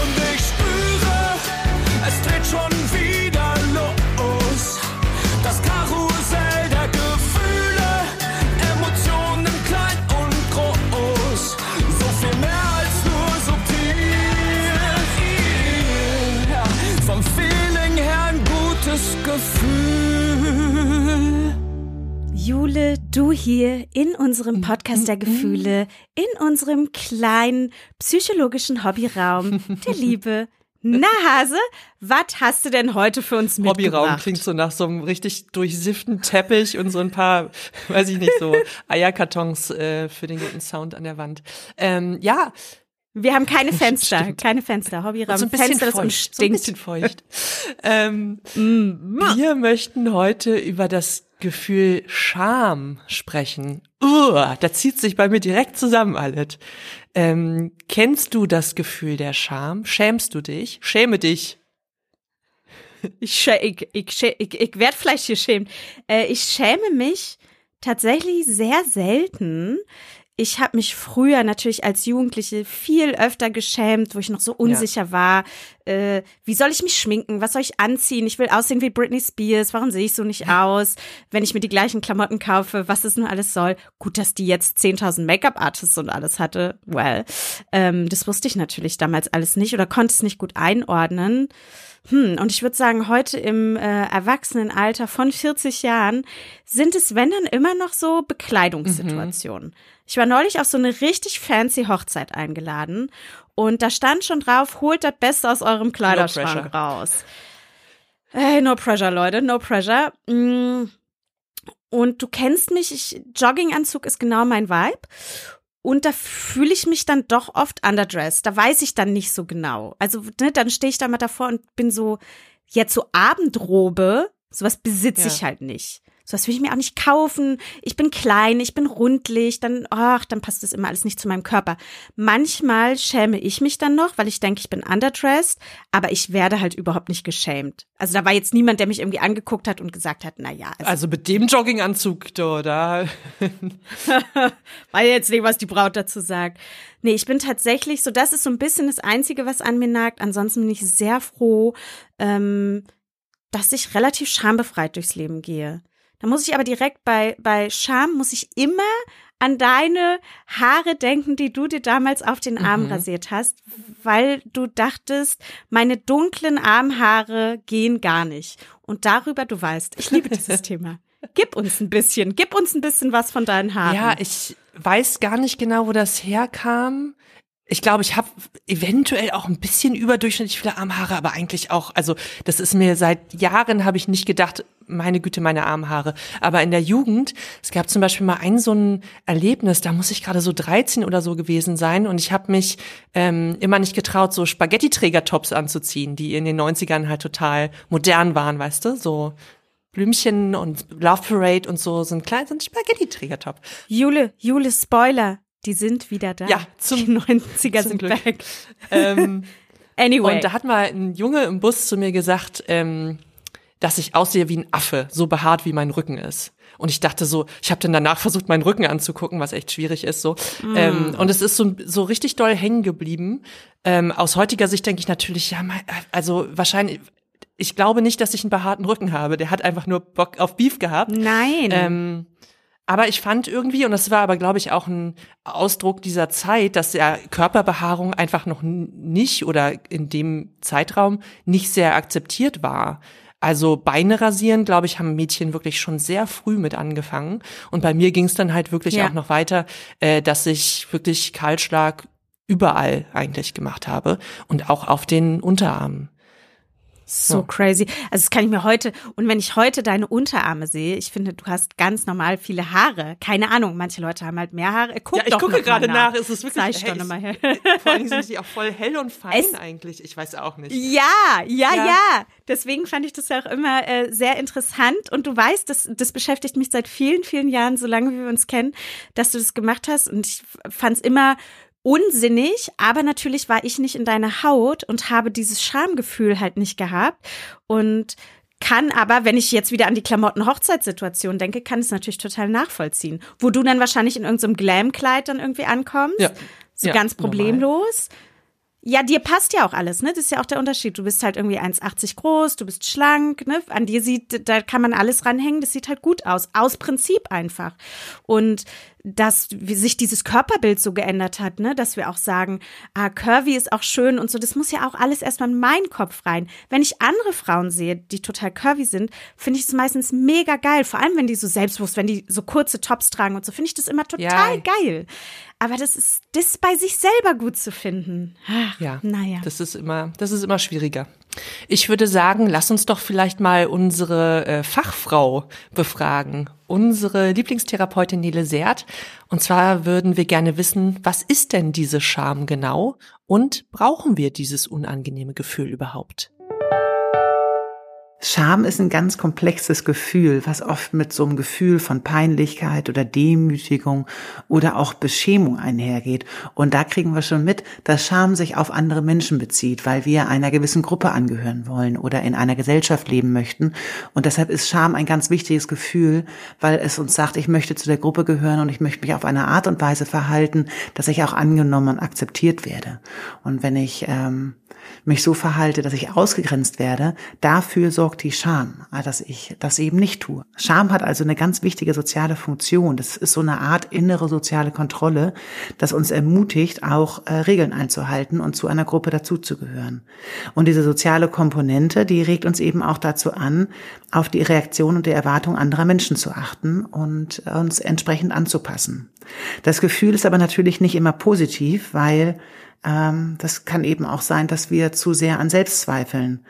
Und ich Jule, du hier in unserem Podcast der Gefühle, in unserem kleinen psychologischen Hobbyraum der Liebe. Na Hase, was hast du denn heute für uns mitgebracht? Hobbyraum klingt so nach so einem richtig durchsifften Teppich und so ein paar, weiß ich nicht, so Eierkartons äh, für den guten Sound an der Wand. Ähm, ja, Wir haben keine Fenster, Stimmt. keine Fenster. Hobbyraum, so ein bisschen Fenster, das feucht. uns So ein stinkt. bisschen feucht. ähm, wir möchten heute über das Gefühl Scham sprechen. Uah, da zieht sich bei mir direkt zusammen alles. Ähm, kennst du das Gefühl der Scham? Schämst du dich? Schäme dich. Ich, ich, ich, ich, ich werde vielleicht geschämt. Äh, ich schäme mich tatsächlich sehr selten. Ich habe mich früher natürlich als Jugendliche viel öfter geschämt, wo ich noch so unsicher war. Äh, wie soll ich mich schminken? Was soll ich anziehen? Ich will aussehen wie Britney Spears. Warum sehe ich so nicht aus? Wenn ich mir die gleichen Klamotten kaufe, was das nur alles soll. Gut, dass die jetzt 10.000 Make-up-Artists und alles hatte. Well, ähm, das wusste ich natürlich damals alles nicht oder konnte es nicht gut einordnen. Hm, und ich würde sagen, heute im äh, Erwachsenenalter von 40 Jahren sind es, wenn dann immer noch so Bekleidungssituationen. Ich war neulich auf so eine richtig fancy Hochzeit eingeladen und da stand schon drauf, holt das Beste aus eurem Kleiderschrank pressure. raus. Hey, no pressure, Leute, no pressure. Mm. Und du kennst mich, ich, Jogginganzug ist genau mein Vibe. Und da fühle ich mich dann doch oft underdressed. Da weiß ich dann nicht so genau. Also, ne, dann stehe ich da mal davor und bin so, jetzt so Abendrobe, sowas besitze Ja. ich halt nicht. Sowas will ich mir auch nicht kaufen. Ich bin klein, ich bin rundlich, dann, ach, dann passt das immer alles nicht zu meinem Körper. Manchmal schäme ich mich dann noch, weil ich denke, ich bin underdressed, aber ich werde halt überhaupt nicht geschämt. Also da war jetzt niemand, der mich irgendwie angeguckt hat und gesagt hat, na ja, also, Also mit dem Jogginganzug, da, da weiß jetzt nicht, was die Braut dazu sagt. Nee, ich bin tatsächlich so, das ist so ein bisschen das Einzige, was an mir nagt. Ansonsten bin ich sehr froh, ähm, dass ich relativ schambefreit durchs Leben gehe. Da muss ich aber direkt bei, bei Scham, muss ich immer an deine Haare denken, die du dir damals auf den Arm rasiert hast, weil du dachtest, meine dunklen Armhaare gehen gar nicht. Und darüber, du weißt, ich liebe dieses Thema. Gib uns ein bisschen, gib uns ein bisschen was von deinen Haaren. Ja, ich weiß gar nicht genau, wo das herkam. Ich glaube, ich habe eventuell auch ein bisschen überdurchschnittlich viele Armhaare, aber eigentlich auch, also das ist mir seit Jahren habe ich nicht gedacht, meine Güte, meine Armhaare. Aber in der Jugend, es gab zum Beispiel mal ein so ein Erlebnis, da muss ich gerade so 13 oder so gewesen sein und ich habe mich ähm, immer nicht getraut, so Spaghetti-Träger-Tops anzuziehen, die in den 90ern halt total modern waren, weißt du, so Blümchen und Love Parade und so, so ein ein Spaghetti-Trägertop. Jule, Jule, Spoiler, die sind wieder da. Ja, zum- die 90er zum sind Glück. back. Ähm, Anyway. Und da hat mal ein Junge im Bus zu mir gesagt, ähm, dass ich aussehe wie ein Affe, so behaart wie mein Rücken ist. Und ich dachte so, ich habe dann danach versucht, meinen Rücken anzugucken, was echt schwierig ist so. Ähm, und es ist so, so richtig doll hängen geblieben. Ähm, aus heutiger Sicht denke ich natürlich, ja, mein, also wahrscheinlich, ich glaube nicht, dass ich einen behaarten Rücken habe. Der hat einfach nur Bock auf Beef gehabt. Nein. Ähm, aber ich fand irgendwie, und das war aber, glaube ich, auch ein Ausdruck dieser Zeit, dass ja Körperbehaarung einfach noch nicht oder in dem Zeitraum nicht sehr akzeptiert war. Also Beine rasieren, glaube ich, haben Mädchen wirklich schon sehr früh mit angefangen. Und bei mir ging es dann halt wirklich Ja. auch noch weiter, äh, dass ich wirklich Kahlschlag überall eigentlich gemacht habe und auch auf den Unterarmen. So ja. crazy. Also das kann ich mir heute, und wenn ich heute deine Unterarme sehe, ich finde, du hast ganz normal viele Haare. Keine Ahnung, manche Leute haben halt mehr Haare. Guck Ja, ich gucke gerade nach. nach. Es ist wirklich Zeig hey, doch noch mal her. Vor allem sind sie auch voll hell und fein Es- eigentlich. Ich weiß auch nicht. Ja, ja, Ja. ja, Deswegen fand ich das ja auch immer äh, sehr interessant. Und du weißt, das, das beschäftigt mich seit vielen, vielen Jahren, so lange wie wir uns kennen, dass du das gemacht hast. Und ich fand es immer unsinnig, aber natürlich war ich nicht in deiner Haut und habe dieses Schamgefühl halt nicht gehabt. Und kann aber, wenn ich jetzt wieder an die Klamotten-Hochzeitssituation denke, kann es natürlich total nachvollziehen. Wo du dann wahrscheinlich in irgendeinem Glam-Kleid dann irgendwie ankommst. Ja. So Ja, ganz normal. problemlos. Ja, dir passt ja auch alles, ne? Das ist ja auch der Unterschied. Du bist halt irgendwie 1,80 groß, du bist schlank, ne? An dir sieht, da kann man alles ranhängen, das sieht halt gut aus. Aus Prinzip einfach. Und dass sich dieses Körperbild so geändert hat, ne, dass wir auch sagen, ah, curvy ist auch schön und so, das muss ja auch alles erstmal in meinen Kopf rein. Wenn ich andere Frauen sehe, die total curvy sind, finde ich es meistens mega geil, vor allem wenn die so selbstbewusst, wenn die so kurze Tops tragen und so, finde ich das immer total ja. geil. Aber das ist das bei sich selber gut zu finden. Ach, ja, naja. Das ist immer, das ist immer schwieriger. Ich würde sagen, lass uns doch vielleicht mal unsere äh, Fachfrau befragen, unsere Lieblingstherapeutin Nele Seert. Und zwar würden wir gerne wissen, was ist denn diese Scham genau und brauchen wir dieses unangenehme Gefühl überhaupt? Scham ist ein ganz komplexes Gefühl, was oft mit so einem Gefühl von Peinlichkeit oder Demütigung oder auch Beschämung einhergeht. Und da kriegen wir schon mit, dass Scham sich auf andere Menschen bezieht, weil wir einer gewissen Gruppe angehören wollen oder in einer Gesellschaft leben möchten. Und deshalb ist Scham ein ganz wichtiges Gefühl, weil es uns sagt, ich möchte zu der Gruppe gehören und ich möchte mich auf eine Art und Weise verhalten, dass ich auch angenommen und akzeptiert werde. Und wenn ich ähm, mich so verhalte, dass ich ausgegrenzt werde, dafür sorgt die Scham, ah, dass ich das eben nicht tue. Scham hat also eine ganz wichtige soziale Funktion. Das ist so eine Art innere soziale Kontrolle, das uns ermutigt, auch äh, Regeln einzuhalten und zu einer Gruppe dazuzugehören. Und diese soziale Komponente, die regt uns eben auch dazu an, auf die Reaktion und die Erwartung anderer Menschen zu achten und uns entsprechend anzupassen. Das Gefühl ist aber natürlich nicht immer positiv, weil ähm, das kann eben auch sein, dass wir zu sehr an Selbstzweifeln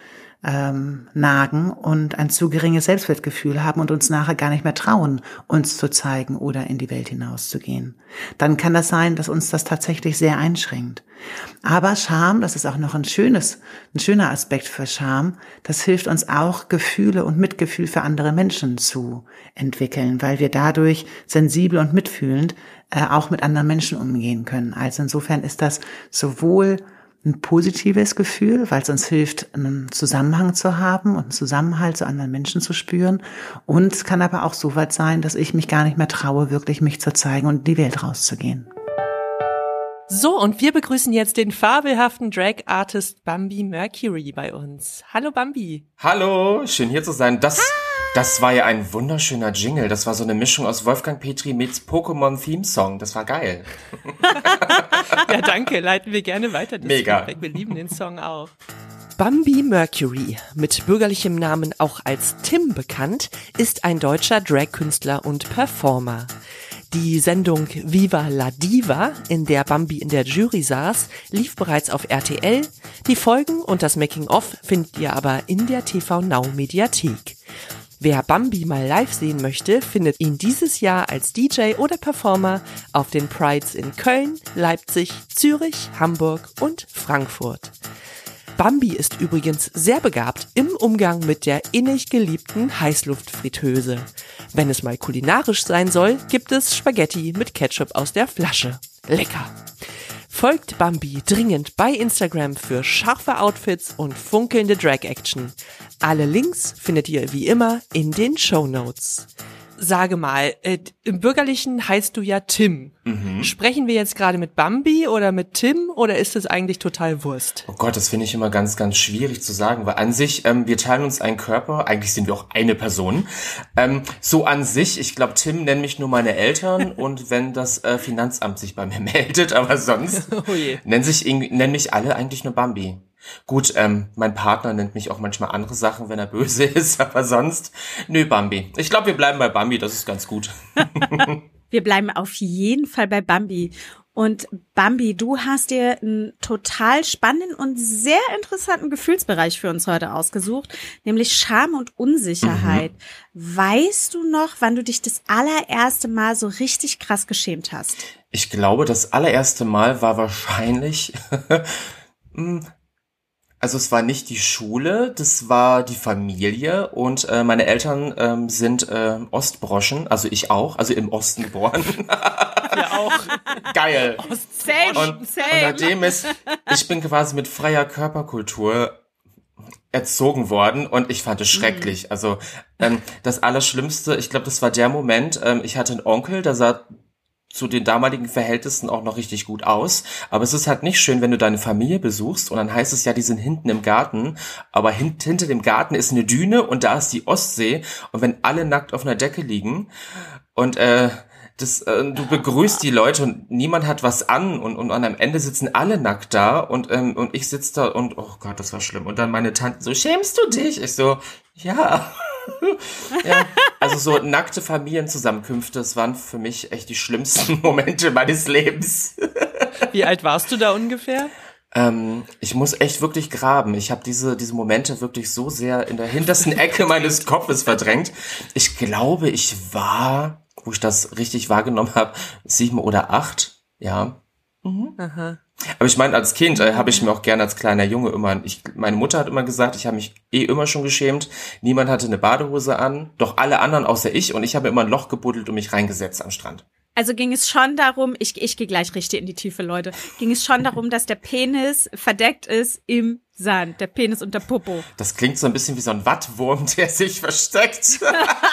ähm, nagen und ein zu geringes Selbstwertgefühl haben und uns nachher gar nicht mehr trauen, uns zu zeigen oder in die Welt hinauszugehen. Dann kann das sein, dass uns das tatsächlich sehr einschränkt. Aber Scham, das ist auch noch ein schönes, ein schöner Aspekt für Scham, das hilft uns auch, Gefühle und Mitgefühl für andere Menschen zu entwickeln, weil wir dadurch sensibel und mitfühlend äh, auch mit anderen Menschen umgehen können. Also insofern ist das sowohl ein positives Gefühl, weil es uns hilft, einen Zusammenhang zu haben und einen Zusammenhalt zu anderen Menschen zu spüren. Und es kann aber auch so weit sein, dass ich mich gar nicht mehr traue, wirklich mich zu zeigen und in die Welt rauszugehen. So, und wir begrüßen jetzt den fabelhaften Drag Artist Bambi Mercury bei uns. Hallo Bambi. Hallo, schön hier zu sein. Das, das war ja ein wunderschöner Jingle. Das war so eine Mischung aus Wolfgang Petri mit Pokémon Theme Song. Das war geil. ja, danke. Leiten wir gerne weiter. Mega. Wir lieben den Song auch. Bambi Mercury, mit bürgerlichem Namen auch als Tim bekannt, ist ein deutscher Drag-Künstler und Performer. Die Sendung Viva la Diva, in der Bambi in der Jury saß, lief bereits auf RTL. Die Folgen und das Making-of findet ihr aber in der TV Now Mediathek. Wer Bambi mal live sehen möchte, findet ihn dieses Jahr als DJ oder Performer auf den Prides in Köln, Leipzig, Zürich, Hamburg und Frankfurt. Bambi ist übrigens sehr begabt im Umgang mit der innig geliebten Heißluftfritteuse. Wenn es mal kulinarisch sein soll, gibt es Spaghetti mit Ketchup aus der Flasche. Lecker! Folgt Bambi dringend bei Instagram für scharfe Outfits und funkelnde Drag-Action. Alle Links findet ihr wie immer in den Show Notes sage mal, äh, im Bürgerlichen heißt du ja Tim. Mhm. Sprechen wir jetzt gerade mit Bambi oder mit Tim oder ist es eigentlich total Wurst? Oh Gott, das finde ich immer ganz, ganz schwierig zu sagen, weil an sich, ähm, wir teilen uns einen Körper, eigentlich sind wir auch eine Person. Ähm, so an sich, ich glaube, Tim nennt mich nur meine Eltern und wenn das äh, Finanzamt sich bei mir meldet, aber sonst oh nennen sich nennen mich alle eigentlich nur Bambi. Gut, ähm, mein Partner nennt mich auch manchmal andere Sachen, wenn er böse ist, aber sonst, nö, Bambi. Ich glaube, wir bleiben bei Bambi, das ist ganz gut. wir bleiben auf jeden Fall bei Bambi. Und Bambi, du hast dir einen total spannenden und sehr interessanten Gefühlsbereich für uns heute ausgesucht, nämlich Scham und Unsicherheit. Mhm. Weißt du noch, wann du dich das allererste Mal so richtig krass geschämt hast? Ich glaube, das allererste Mal war wahrscheinlich hm, also es war nicht die Schule, das war die Familie und äh, meine Eltern ähm, sind äh, Ostbroschen, also ich auch, also im Osten geboren. ja auch. Geil. Same, und, same. und nachdem ist, ich bin quasi mit freier Körperkultur erzogen worden und ich fand es mhm. schrecklich. Mhm. Also ähm, das Allerschlimmste, ich glaube, das war der Moment, ähm, ich hatte einen Onkel, der sah zu den damaligen Verhältnissen auch noch richtig gut aus. Aber es ist halt nicht schön, wenn du deine Familie besuchst und dann heißt es ja, die sind hinten im Garten, aber hint, hinter dem Garten ist eine Düne und da ist die Ostsee und wenn alle nackt auf einer Decke liegen und äh, das, äh, du begrüßt die Leute und niemand hat was an und, und am Ende sitzen alle nackt da und, ähm, und ich sitze da und, oh Gott, das war schlimm. Und dann meine Tante so, schämst du dich? Ich so, ja. ja. Also so nackte Familienzusammenkünfte, das waren für mich echt die schlimmsten Momente meines Lebens. Wie alt warst du da ungefähr? Ähm, ich muss echt wirklich graben. Ich habe diese, diese Momente wirklich so sehr in der hintersten Ecke meines Kopfes verdrängt. Ich glaube, ich war, wo ich das richtig wahrgenommen habe, sieben oder acht. Ja. Mhm. Aha. Aber ich meine, als Kind äh, habe ich mir auch gerne als kleiner Junge immer, ich, meine Mutter hat immer gesagt, ich habe mich eh immer schon geschämt. Niemand hatte eine Badehose an, doch alle anderen außer ich und ich habe immer ein Loch gebuddelt und mich reingesetzt am Strand. Also ging es schon darum, ich, ich gehe gleich richtig in die Tiefe, Leute, ging es schon darum, dass der Penis verdeckt ist im Sand, der Penis und der Popo. Das klingt so ein bisschen wie so ein Wattwurm, der sich versteckt.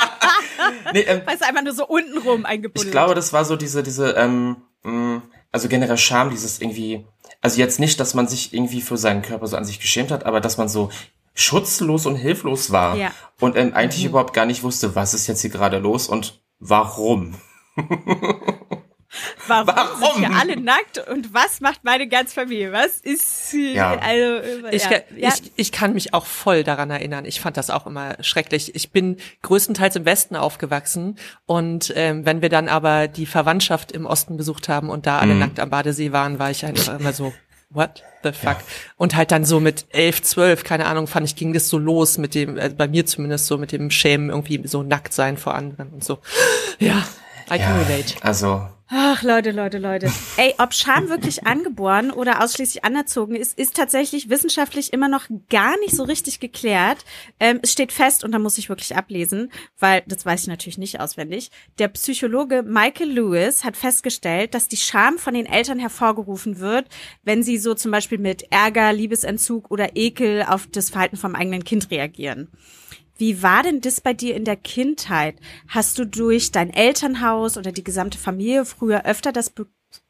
nee, ähm, Weil es einfach nur so untenrum eingebuddelt. Ich glaube, das war so diese, diese, ähm, mh, also generell Scham, dieses irgendwie, also jetzt nicht, dass man sich irgendwie für seinen Körper so an sich geschämt hat, aber dass man so schutzlos und hilflos war Ja. und ähm, eigentlich überhaupt gar nicht wusste, was ist jetzt hier gerade los und warum. Warum, Warum? sind wir alle nackt und was macht meine ganze Familie? Was ist? Ja. Also, Ich, ja, kann- ja. ich, ich kann mich auch voll daran erinnern. Ich fand das auch immer schrecklich. Ich bin größtenteils im Westen aufgewachsen und ähm, wenn wir dann aber die Verwandtschaft im Osten besucht haben und da alle Mhm. nackt am Badesee waren, war ich einfach immer so, what the fuck? Und halt dann so mit elf, zwölf, keine Ahnung, fand ich, ging das so los mit dem, äh, bei mir zumindest so mit dem Schämen irgendwie so nackt sein vor anderen und so. Ja, I can Ja, relate. also Ach, Leute, Leute, Leute. Ey, ob Scham wirklich angeboren oder ausschließlich anerzogen ist, ist tatsächlich wissenschaftlich immer noch gar nicht so richtig geklärt. Ähm, es steht fest, und da muss ich wirklich ablesen, weil das weiß ich natürlich nicht auswendig. Der Psychologe Michael Lewis hat festgestellt, dass die Scham von den Eltern hervorgerufen wird, wenn sie so zum Beispiel mit Ärger, Liebesentzug oder Ekel auf das Verhalten vom eigenen Kind reagieren. Wie war denn das bei dir in der Kindheit? Hast du durch dein Elternhaus oder die gesamte Familie früher öfter das,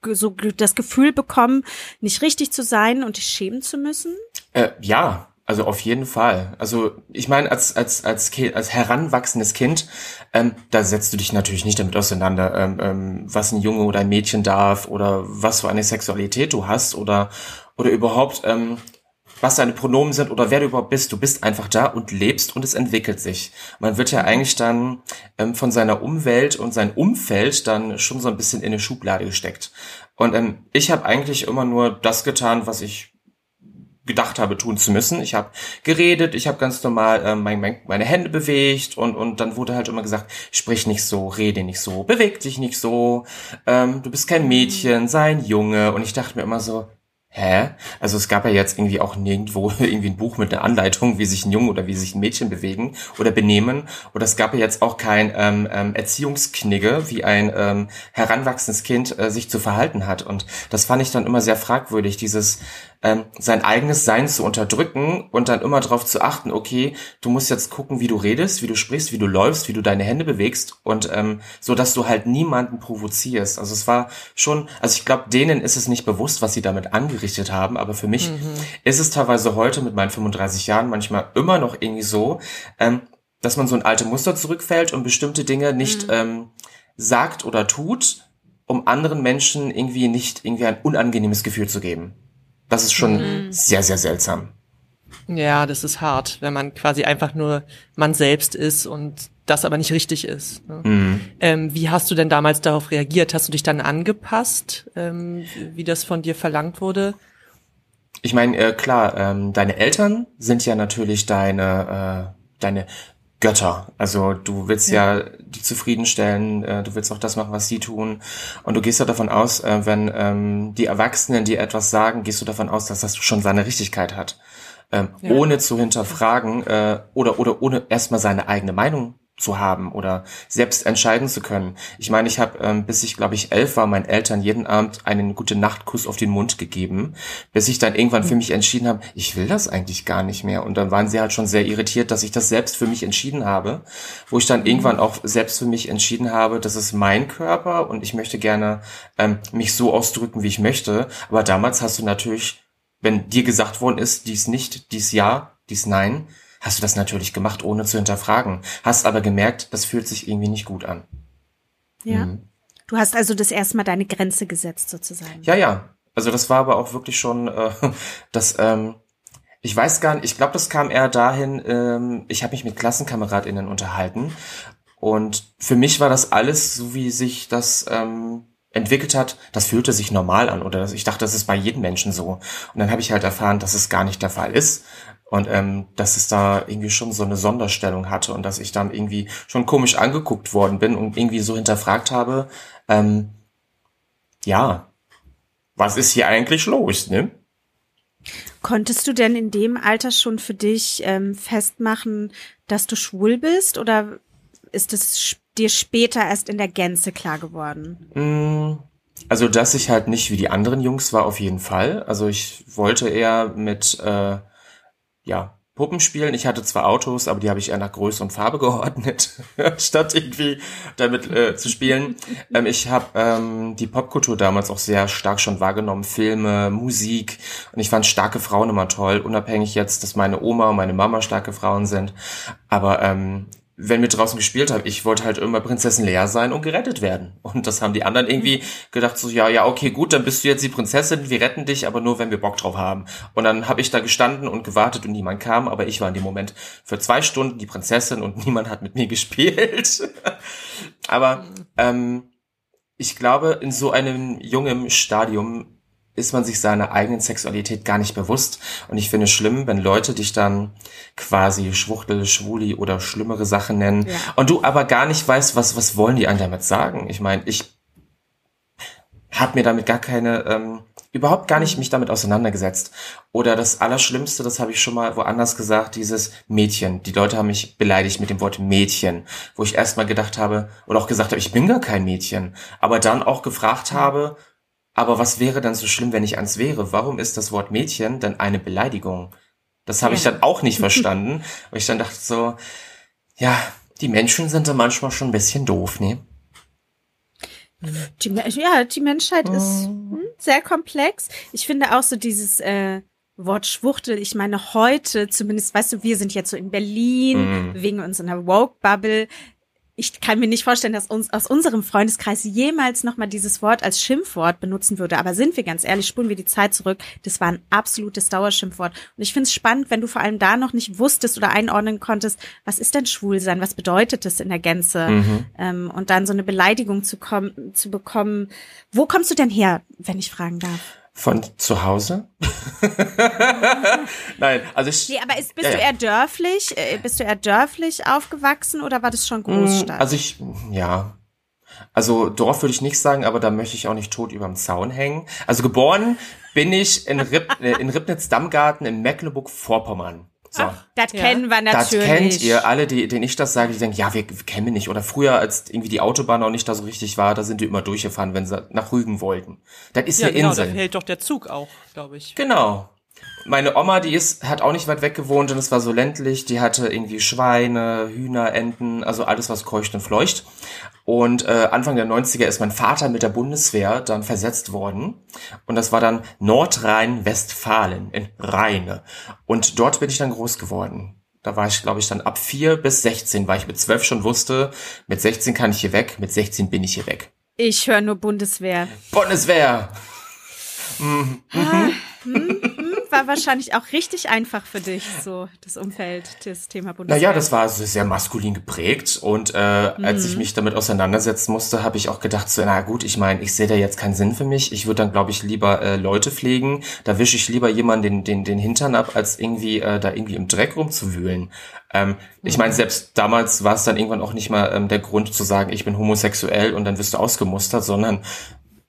so das Gefühl bekommen, nicht richtig zu sein und dich schämen zu müssen? Äh, ja, also auf jeden Fall. Also ich meine, als als als als heranwachsendes Kind, ähm, da setzt du dich natürlich nicht damit auseinander, ähm, ähm, was ein Junge oder ein Mädchen darf oder was für eine Sexualität du hast oder oder überhaupt ähm, was deine Pronomen sind oder wer du überhaupt bist. Du bist einfach da und lebst und es entwickelt sich. Man wird ja eigentlich dann ähm, von seiner Umwelt und sein Umfeld dann schon so ein bisschen in eine Schublade gesteckt. Und ähm, ich habe eigentlich immer nur das getan, was ich gedacht habe tun zu müssen. Ich habe geredet, ich habe ganz normal ähm, mein, mein, meine Hände bewegt und und dann wurde halt immer gesagt, sprich nicht so, rede nicht so, beweg dich nicht so, ähm, du bist kein Mädchen, sei ein Junge. Und ich dachte mir immer so, hä? Also es gab ja jetzt irgendwie auch nirgendwo irgendwie ein Buch mit einer Anleitung, wie sich ein Junge oder wie sich ein Mädchen bewegen oder benehmen. Oder es gab ja jetzt auch kein ähm, ähm, Erziehungsknigge, wie ein ähm, heranwachsendes Kind äh, sich zu verhalten hat. Und das fand ich dann immer sehr fragwürdig, dieses ähm, sein eigenes Sein zu unterdrücken und dann immer darauf zu achten, okay, du musst jetzt gucken, wie du redest, wie du sprichst, wie du läufst, wie du deine Hände bewegst und ähm, so, dass du halt niemanden provozierst. Also es war schon, also ich glaube, denen ist es nicht bewusst, was sie damit angerichtet haben, aber für mich ist es teilweise heute mit meinen 35 Jahren manchmal immer noch irgendwie so, ähm, dass man so ein alte Muster zurückfällt und bestimmte Dinge nicht ähm, sagt oder tut, um anderen Menschen irgendwie nicht irgendwie ein unangenehmes Gefühl zu geben. Das ist schon sehr, sehr seltsam. Ja, das ist hart, wenn man quasi einfach nur man selbst ist und das aber nicht richtig ist. Ne? Ähm, wie hast du denn damals darauf reagiert? Hast du dich dann angepasst, ähm, wie das von dir verlangt wurde? Ich meine, äh, klar, ähm, deine Eltern sind ja natürlich deine, äh, deine Götter. Also du willst ja, die zufriedenstellen, äh, du willst auch das machen, was sie tun. Und du gehst ja davon aus, äh, wenn ähm, die Erwachsenen dir etwas sagen, gehst du davon aus, dass das schon seine Richtigkeit hat. Ähm, Ja. Ohne zu hinterfragen äh, oder, oder ohne erstmal seine eigene Meinung zu haben oder selbst entscheiden zu können. Ich meine, ich habe, ähm, bis ich glaube ich elf war, meinen Eltern jeden Abend einen gute Nachtkuss auf den Mund gegeben, bis ich dann irgendwann für mich entschieden habe, ich will das eigentlich gar nicht mehr. Und dann waren sie halt schon sehr irritiert, dass ich das selbst für mich entschieden habe, wo ich dann irgendwann auch selbst für mich entschieden habe, das ist mein Körper und ich möchte gerne ähm, mich so ausdrücken, wie ich möchte. Aber damals hast du natürlich, wenn dir gesagt worden ist, dies nicht, dies ja, dies nein, hast du das natürlich gemacht, ohne zu hinterfragen. Hast aber gemerkt, das fühlt sich irgendwie nicht gut an. Ja. Mhm. Du hast also das erste Mal deine Grenze gesetzt, sozusagen. Ja, ja. Also das war aber auch wirklich schon, äh, das, ähm, ich weiß gar nicht, ich glaube, das kam eher dahin, ähm, ich habe mich mit KlassenkameradInnen unterhalten und für mich war das alles, so wie sich das ähm, entwickelt hat, das fühlte sich normal an oder ich dachte, das ist bei jedem Menschen so. Und dann habe ich halt erfahren, dass es gar nicht der Fall ist und ähm, dass es da irgendwie schon so eine Sonderstellung hatte und dass ich dann irgendwie schon komisch angeguckt worden bin und irgendwie so hinterfragt habe, ähm, ja, was ist hier eigentlich los, ne? Konntest du denn in dem Alter schon für dich ähm, festmachen, dass du schwul bist oder ist es dir später erst in der Gänze klar geworden? Mm, Also, dass ich halt nicht wie die anderen Jungs war, auf jeden Fall. Also ich wollte eher mit, äh, ja, Puppen spielen. Ich hatte zwar Autos, aber die habe ich eher nach Größe und Farbe geordnet, statt irgendwie damit äh, zu spielen. Ähm, ich habe ähm, die Popkultur damals auch sehr stark schon wahrgenommen. Filme, Musik. Und ich fand starke Frauen immer toll. Unabhängig jetzt, dass meine Oma und meine Mama starke Frauen sind. Aber ähm, wenn wir draußen gespielt haben, ich wollte halt immer Prinzessin Lea sein und gerettet werden. Und das haben die anderen irgendwie gedacht, so, ja, ja, okay, gut, dann bist du jetzt die Prinzessin, wir retten dich, aber nur, wenn wir Bock drauf haben. Und dann habe ich da gestanden und gewartet und niemand kam, aber ich war in dem Moment für zwei Stunden die Prinzessin und niemand hat mit mir gespielt. aber ähm, ich glaube, in so einem jungen Stadium ist man sich seiner eigenen Sexualität gar nicht bewusst. Und ich finde es schlimm, wenn Leute dich dann quasi Schwuchtel, Schwuli oder schlimmere Sachen nennen Ja. und du aber gar nicht weißt, was, was wollen die einen damit sagen. Ich meine, ich habe mir damit gar keine, ähm, überhaupt gar nicht mich damit auseinandergesetzt. Oder das Allerschlimmste, das habe ich schon mal woanders gesagt, dieses Mädchen. Die Leute haben mich beleidigt mit dem Wort Mädchen, wo ich erstmal gedacht habe oder auch gesagt habe, ich bin gar kein Mädchen. Aber dann auch gefragt habe, aber was wäre dann so schlimm, wenn ich eins wäre? Warum ist das Wort Mädchen dann eine Beleidigung? Das habe ich Ja. dann auch nicht verstanden, weil ich dann dachte so, ja, die Menschen sind da manchmal schon ein bisschen doof, ne? Die, ja, die Menschheit ist hm, sehr komplex. Ich finde auch so dieses äh, Wort Schwuchtel, ich meine heute, zumindest, weißt du, wir sind jetzt so in Berlin, wegen unserer Woke-Bubble. Ich kann mir nicht vorstellen, dass uns aus unserem Freundeskreis jemals nochmal dieses Wort als Schimpfwort benutzen würde. Aber sind wir ganz ehrlich, spulen wir die Zeit zurück, das war ein absolutes Dauerschimpfwort. Und ich finde es spannend, wenn du vor allem da noch nicht wusstest oder einordnen konntest, was ist denn Schwulsein, was bedeutet das in der Gänze? Ähm, und dann so eine Beleidigung zu, kommen, zu bekommen. Wo kommst du denn her, wenn ich fragen darf? Von zu Hause? Nein, also ich. Nee, aber ist, bist Ja, du eher dörflich? Äh, Bist du eher dörflich aufgewachsen oder war das schon Großstadt? Also ich, ja. Also Dorf würde ich nicht sagen, aber da möchte ich auch nicht tot überm Zaun hängen. Also geboren bin ich in, Rib, äh, in Ribnitz-Dammgarten in Mecklenburg-Vorpommern. So. das Ja. kennen wir Das natürlich. kennt ihr alle, die, denen ich das sage, die denken, ja, wir kennen wir nicht. Oder früher, als irgendwie die Autobahn noch nicht da so richtig war, da sind die immer durchgefahren, wenn sie nach Rügen wollten. Das ist Ja, eine genau, da Insel. hält doch der Zug auch, glaube ich. Genau. Meine Oma, die ist, hat auch nicht weit weg gewohnt und es war so ländlich. Die hatte irgendwie Schweine, Hühner, Enten, also alles, was keucht und fleucht. Und äh, Anfang der 90er ist mein Vater mit der Bundeswehr dann versetzt worden. Und das war dann Nordrhein-Westfalen in Rheine. Und dort bin ich dann groß geworden. Da war ich, glaube ich, dann ab vier bis 16, weil ich mit zwölf schon wusste, mit 16 kann ich hier weg, mit 16 bin ich hier weg. Ich höre nur Bundeswehr. Bundeswehr! War wahrscheinlich auch richtig einfach für dich, so das Umfeld, das Thema Bundeswehr. Naja, das war so sehr maskulin geprägt und äh, als ich mich damit auseinandersetzen musste, habe ich auch gedacht, so, na gut, ich meine, ich sehe da jetzt keinen Sinn für mich. Ich würde dann, glaube ich, lieber äh, Leute pflegen. Da wische ich lieber jemanden den, den, den Hintern ab, als irgendwie äh, da irgendwie im Dreck rumzuwühlen. Ähm, ich meine, selbst damals war es dann irgendwann auch nicht mal ähm, der Grund zu sagen, ich bin homosexuell und dann wirst du ausgemustert, sondern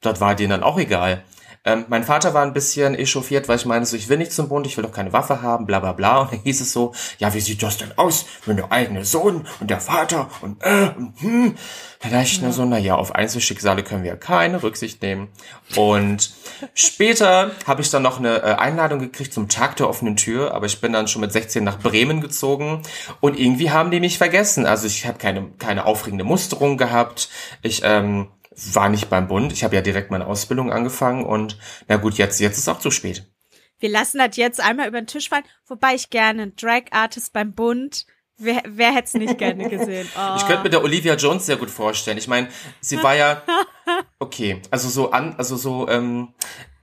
das war denen dann auch egal. Ähm, mein Vater war ein bisschen echauffiert, weil ich meine, so, ich will nicht zum Bund, ich will doch keine Waffe haben, bla bla bla. Und dann hieß es so, ja, wie sieht das denn aus, wenn der eigene Sohn und der Vater und äh, und hm. Dachte ich nur so, na ja, auf Einzelschicksale können wir keine Rücksicht nehmen. Und später habe ich dann noch eine äh, Einladung gekriegt zum Tag der offenen Tür, aber ich bin dann schon mit 16 nach Bremen gezogen und irgendwie haben die mich vergessen. Also ich habe keine, keine aufregende Musterung gehabt. Ich ähm, war nicht beim Bund. Ich habe ja direkt meine Ausbildung angefangen und na gut, jetzt, jetzt ist auch zu spät. Wir lassen das jetzt einmal über den Tisch fallen, wobei ich gerne Drag Artist beim Bund Wer, wer hätte es nicht gerne gesehen? Oh. Ich könnte mir der Olivia Jones sehr gut vorstellen. Ich meine, sie war ja okay, also so an, also so ähm,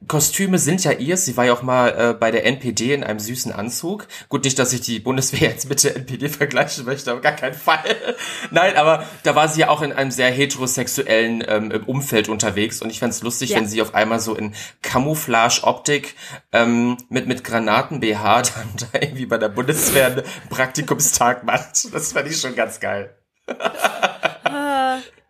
Kostüme sind ja ihr. Sie war ja auch mal äh, bei der NPD in einem süßen Anzug. Gut, nicht, dass ich die Bundeswehr jetzt mit der NPD vergleichen möchte, aber gar keinen Fall. Nein, aber da war sie ja auch in einem sehr heterosexuellen ähm, Umfeld unterwegs und ich fände lustig, Ja. wenn sie auf einmal so in Camouflage-Optik ähm, mit, mit Granaten-BH dann da irgendwie bei der Bundeswehr einen Praktikumstag macht. Das fände ich schon ganz geil.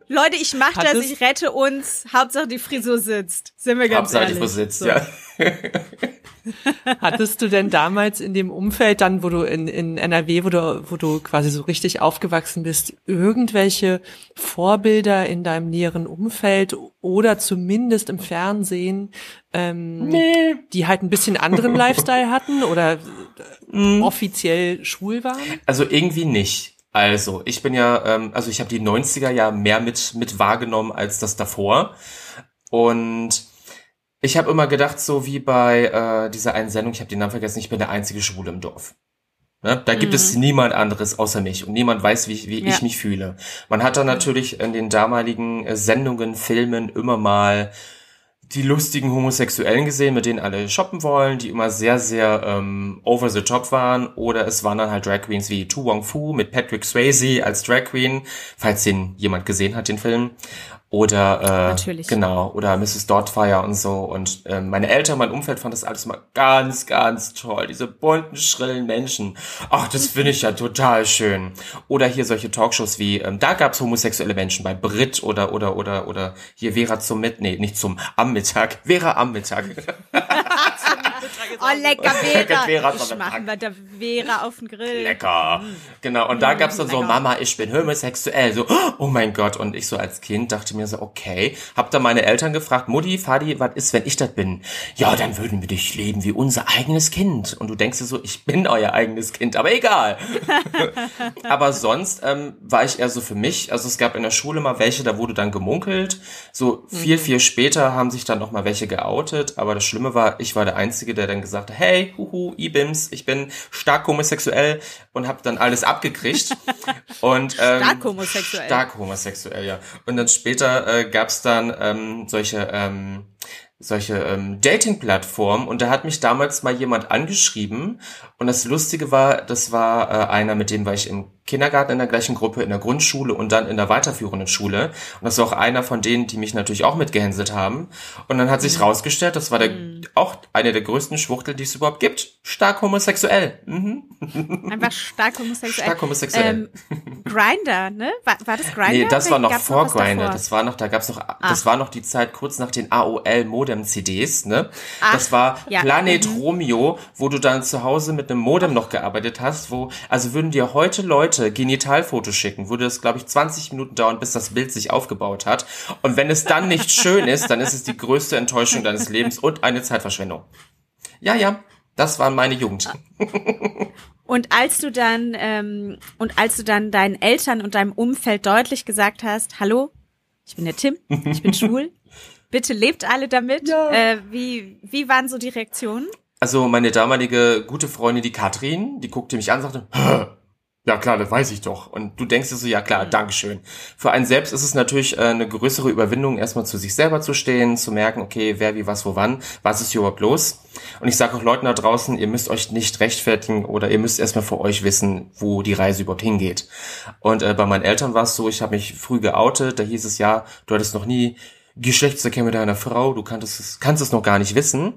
Leute, ich mach Hat das, es- ich rette uns. Hauptsache die Frisur sitzt. Sind wir ganz Hauptsache, ehrlich. wo sitzt, So. ja. Hattest du denn damals in dem Umfeld dann, wo du in, in NRW, wo du, wo du quasi so richtig aufgewachsen bist, irgendwelche Vorbilder in deinem näheren Umfeld oder zumindest im Fernsehen, ähm, die halt ein bisschen anderen Lifestyle hatten oder äh, offiziell schwul waren? Also irgendwie nicht. Also, ich bin ja, ähm, also ich habe die 90er ja mehr mit, mit wahrgenommen als das davor. Und ich habe immer gedacht, so wie bei äh, dieser einen Sendung, ich habe den Namen vergessen, ich bin der einzige Schwule im Dorf. Ne? Da gibt es niemand anderes außer mich und niemand weiß, wie, wie Ja. ich mich fühle. Man hat dann natürlich in den damaligen äh, Sendungen, Filmen immer mal die lustigen Homosexuellen gesehen, mit denen alle shoppen wollen, die immer sehr, sehr ähm, over the top waren. Oder es waren dann halt Drag Queens wie Tu Wong Fu mit Patrick Swayze als Drag Queen, falls den jemand gesehen hat, den Film. Oder äh, Natürlich. genau, oder Mrs. Doubtfire und so. Und ähm, meine Eltern, mein Umfeld fand das alles mal ganz, ganz toll. Diese bunten, schrillen Menschen. Ach, das finde ich ja total schön. Oder hier solche Talkshows wie, ähm, da gab's homosexuelle Menschen bei Brit oder oder oder oder hier Vera zum Mit, nee, nicht zum am Mittag, Vera am Mittag. Oh, lecker Vera. Vera ich mache mit der Vera auf den Grill. Lecker. Genau, und da gab's dann so. Mama, ich bin homosexuell. So, oh mein Gott. Und ich so als Kind dachte mir so, okay. Hab dann meine Eltern gefragt, Mutti, Fadi, was ist, wenn ich das bin? Ja, dann würden wir dich leben wie unser eigenes Kind. Und du denkst dir so, ich bin euer eigenes Kind, aber egal. aber sonst ähm, war ich eher so für mich. Also es gab in der Schule mal welche, da wurde dann gemunkelt. So viel, viel später haben sich dann noch mal welche geoutet. Aber das Schlimme war, ich war der Einzige, der dann gesagt hat, hey, huhu, Ibims, ich bin stark homosexuell und habe dann alles abgekriegt. und, ähm, Stark homosexuell. Stark homosexuell, ja. Und dann später äh, gab's dann ähm, solche ähm, solche ähm, Dating-Plattformen und da hat mich damals mal jemand angeschrieben und das Lustige war, das war äh, einer, mit dem war ich im Kindergarten in der gleichen Gruppe, in der Grundschule und dann in der weiterführenden Schule und das war auch einer von denen, die mich natürlich auch mitgehänselt haben und dann hat sich rausgestellt, das war der auch eine der größten Schwuchtel, die es überhaupt gibt, stark homosexuell. Mhm. Einfach stark homosexuell. Stark homosexuell. Ähm, Grinder, ne? War, war das Grinder? Nee, das war noch vor Grindr. davor? Das war noch, da gab's noch, das war noch die Zeit kurz nach den AOL-Modem-CDs, ne? Ach, das war ja. Planet Mhm. Romeo, wo du dann zu Hause mit einem Modem noch gearbeitet hast, wo, also würden dir heute Leute Genitalfotos schicken, würde das, glaube ich, 20 Minuten dauern, bis das Bild sich aufgebaut hat. Und wenn es dann nicht schön ist, dann ist es die größte Enttäuschung deines Lebens und eine Zeitverschwendung. Ja, ja, das war meine Jugend. Und als du dann ähm, und als du dann deinen Eltern und deinem Umfeld deutlich gesagt hast, hallo, ich bin der Tim, ich bin schwul, bitte lebt alle damit. Äh, wie wie waren so die Reaktionen? Also meine damalige gute Freundin, die Katrin, die guckte mich an und sagte, "Hä? ja klar, das weiß ich doch. Und du denkst dir so, ja klar, Dankeschön. Für einen selbst ist es natürlich äh, eine größere Überwindung, erstmal zu sich selber zu stehen, zu merken, okay, wer, wie, was, wo, wann, was ist hier überhaupt los. Und ich sage auch Leuten da draußen, ihr müsst euch nicht rechtfertigen oder ihr müsst erstmal für euch wissen, wo die Reise überhaupt hingeht. Und äh, bei meinen Eltern war es so, ich habe mich früh geoutet, da hieß es ja, du hattest noch nie Geschlechtsverkehr mit deiner Frau, du kannst es, kannst es noch gar nicht wissen.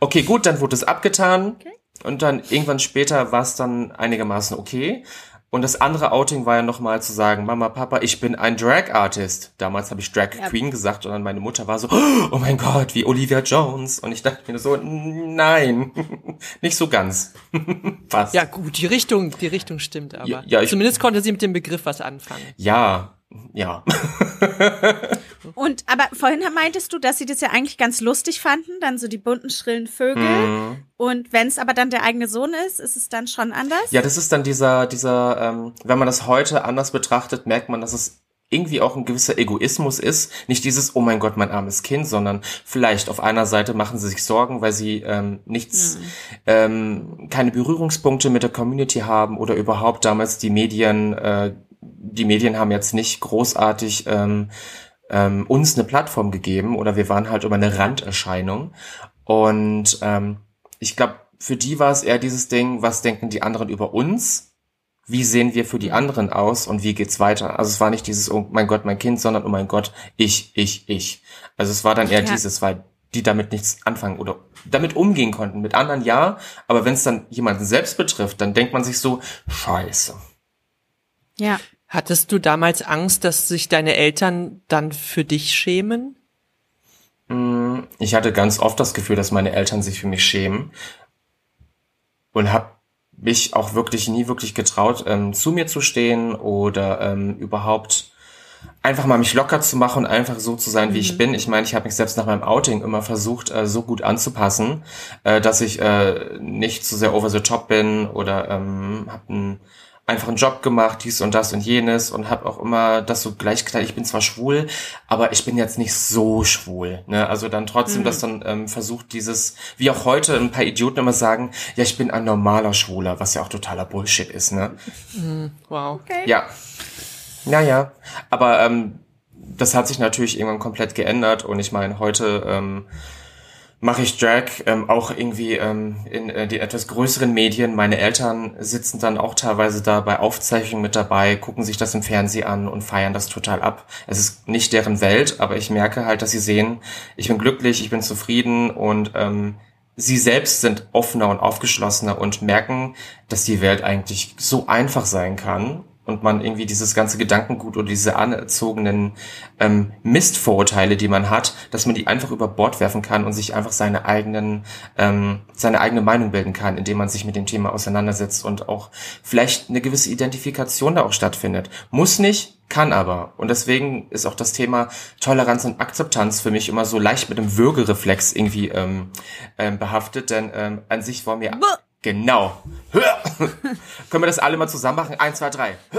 Okay, gut, dann wurde es abgetan. Und dann irgendwann später war es dann einigermaßen okay. Und das andere Outing war ja nochmal zu sagen, Mama, Papa, ich bin ein Drag Artist. Damals habe ich Drag Ja. Queen gesagt und dann meine Mutter war so, oh mein Gott, wie Olivia Jones. Und ich dachte mir so, nein, nicht so ganz. Fast. Ja, gut, die Richtung, die Richtung stimmt aber. Ja, ja, ich- Zumindest konnte sie mit dem Begriff was anfangen. Ja, ja. Und aber vorhin meintest du, dass sie das ja eigentlich ganz lustig fanden, dann so die bunten, schrillen Vögel. Mhm. Und wenn es aber dann der eigene Sohn ist, ist es dann schon anders? Ja, das ist dann dieser, dieser, ähm, wenn man das heute anders betrachtet, merkt man, dass es irgendwie auch ein gewisser Egoismus ist. Nicht dieses, oh mein Gott, mein armes Kind, sondern vielleicht auf einer Seite machen sie sich Sorgen, weil sie ähm, nichts, ähm, keine Berührungspunkte mit der Community haben oder überhaupt damals die Medien, äh, die Medien haben jetzt nicht großartig ähm, ähm, uns eine Plattform gegeben oder wir waren halt über eine Randerscheinung. Und ähm, ich glaube, für die war es eher dieses Ding, was denken die anderen über uns? Wie sehen wir für die anderen aus und wie geht's weiter? Also es war nicht dieses, oh mein Gott, mein Kind, sondern oh mein Gott, ich, ich, ich. Also es war dann eher Ja. dieses, weil die damit nichts anfangen oder damit umgehen konnten. Mit anderen ja, aber wenn es dann jemanden selbst betrifft, dann denkt man sich so, scheiße. Ja. Hattest du damals Angst, dass sich deine Eltern dann für dich schämen? Ich hatte ganz oft das Gefühl, dass meine Eltern sich für mich schämen und habe mich auch wirklich nie wirklich getraut, ähm, zu mir zu stehen oder ähm, überhaupt einfach mal mich locker zu machen und einfach so zu sein, wie ich bin. Ich meine, ich habe mich selbst nach meinem Outing immer versucht, äh, so gut anzupassen, äh, dass ich äh, nicht zu sehr over the top bin oder ähm, habe einen einfachen Job gemacht, dies und das und jenes und habe auch immer das so gleich gesagt, ich bin zwar schwul, aber ich bin jetzt nicht so schwul. Ne? Also dann trotzdem das dann ähm, versucht, dieses, wie auch heute ein paar Idioten immer sagen, ja, ich bin ein normaler Schwuler, was ja auch totaler Bullshit ist. Ne? Wow. Ja. Ja, ja. Aber ähm, das hat sich natürlich irgendwann komplett geändert und ich meine, heute ähm, mache ich Drag ähm, auch irgendwie ähm, in äh, die etwas größeren Medien. Meine Eltern sitzen dann auch teilweise da bei Aufzeichnungen mit dabei, gucken sich das im Fernsehen an und feiern das total ab. Es ist nicht deren Welt, aber ich merke halt, dass sie sehen, ich bin glücklich, ich bin zufrieden und ähm, sie selbst sind offener und aufgeschlossener und merken, dass die Welt eigentlich so einfach sein kann und man irgendwie dieses ganze Gedankengut oder diese anerzogenen ähm, Mistvorurteile, die man hat, dass man die einfach über Bord werfen kann und sich einfach seine eigenen, ähm, seine eigene Meinung bilden kann, indem man sich mit dem Thema auseinandersetzt und auch vielleicht eine gewisse Identifikation da auch stattfindet. Muss nicht, kann aber. Und deswegen ist auch das Thema Toleranz und Akzeptanz für mich immer so leicht mit einem Würgereflex irgendwie ähm, ähm, behaftet, denn ähm, an sich war mir genau. Können wir das alle mal zusammen machen? Eins, zwei, drei.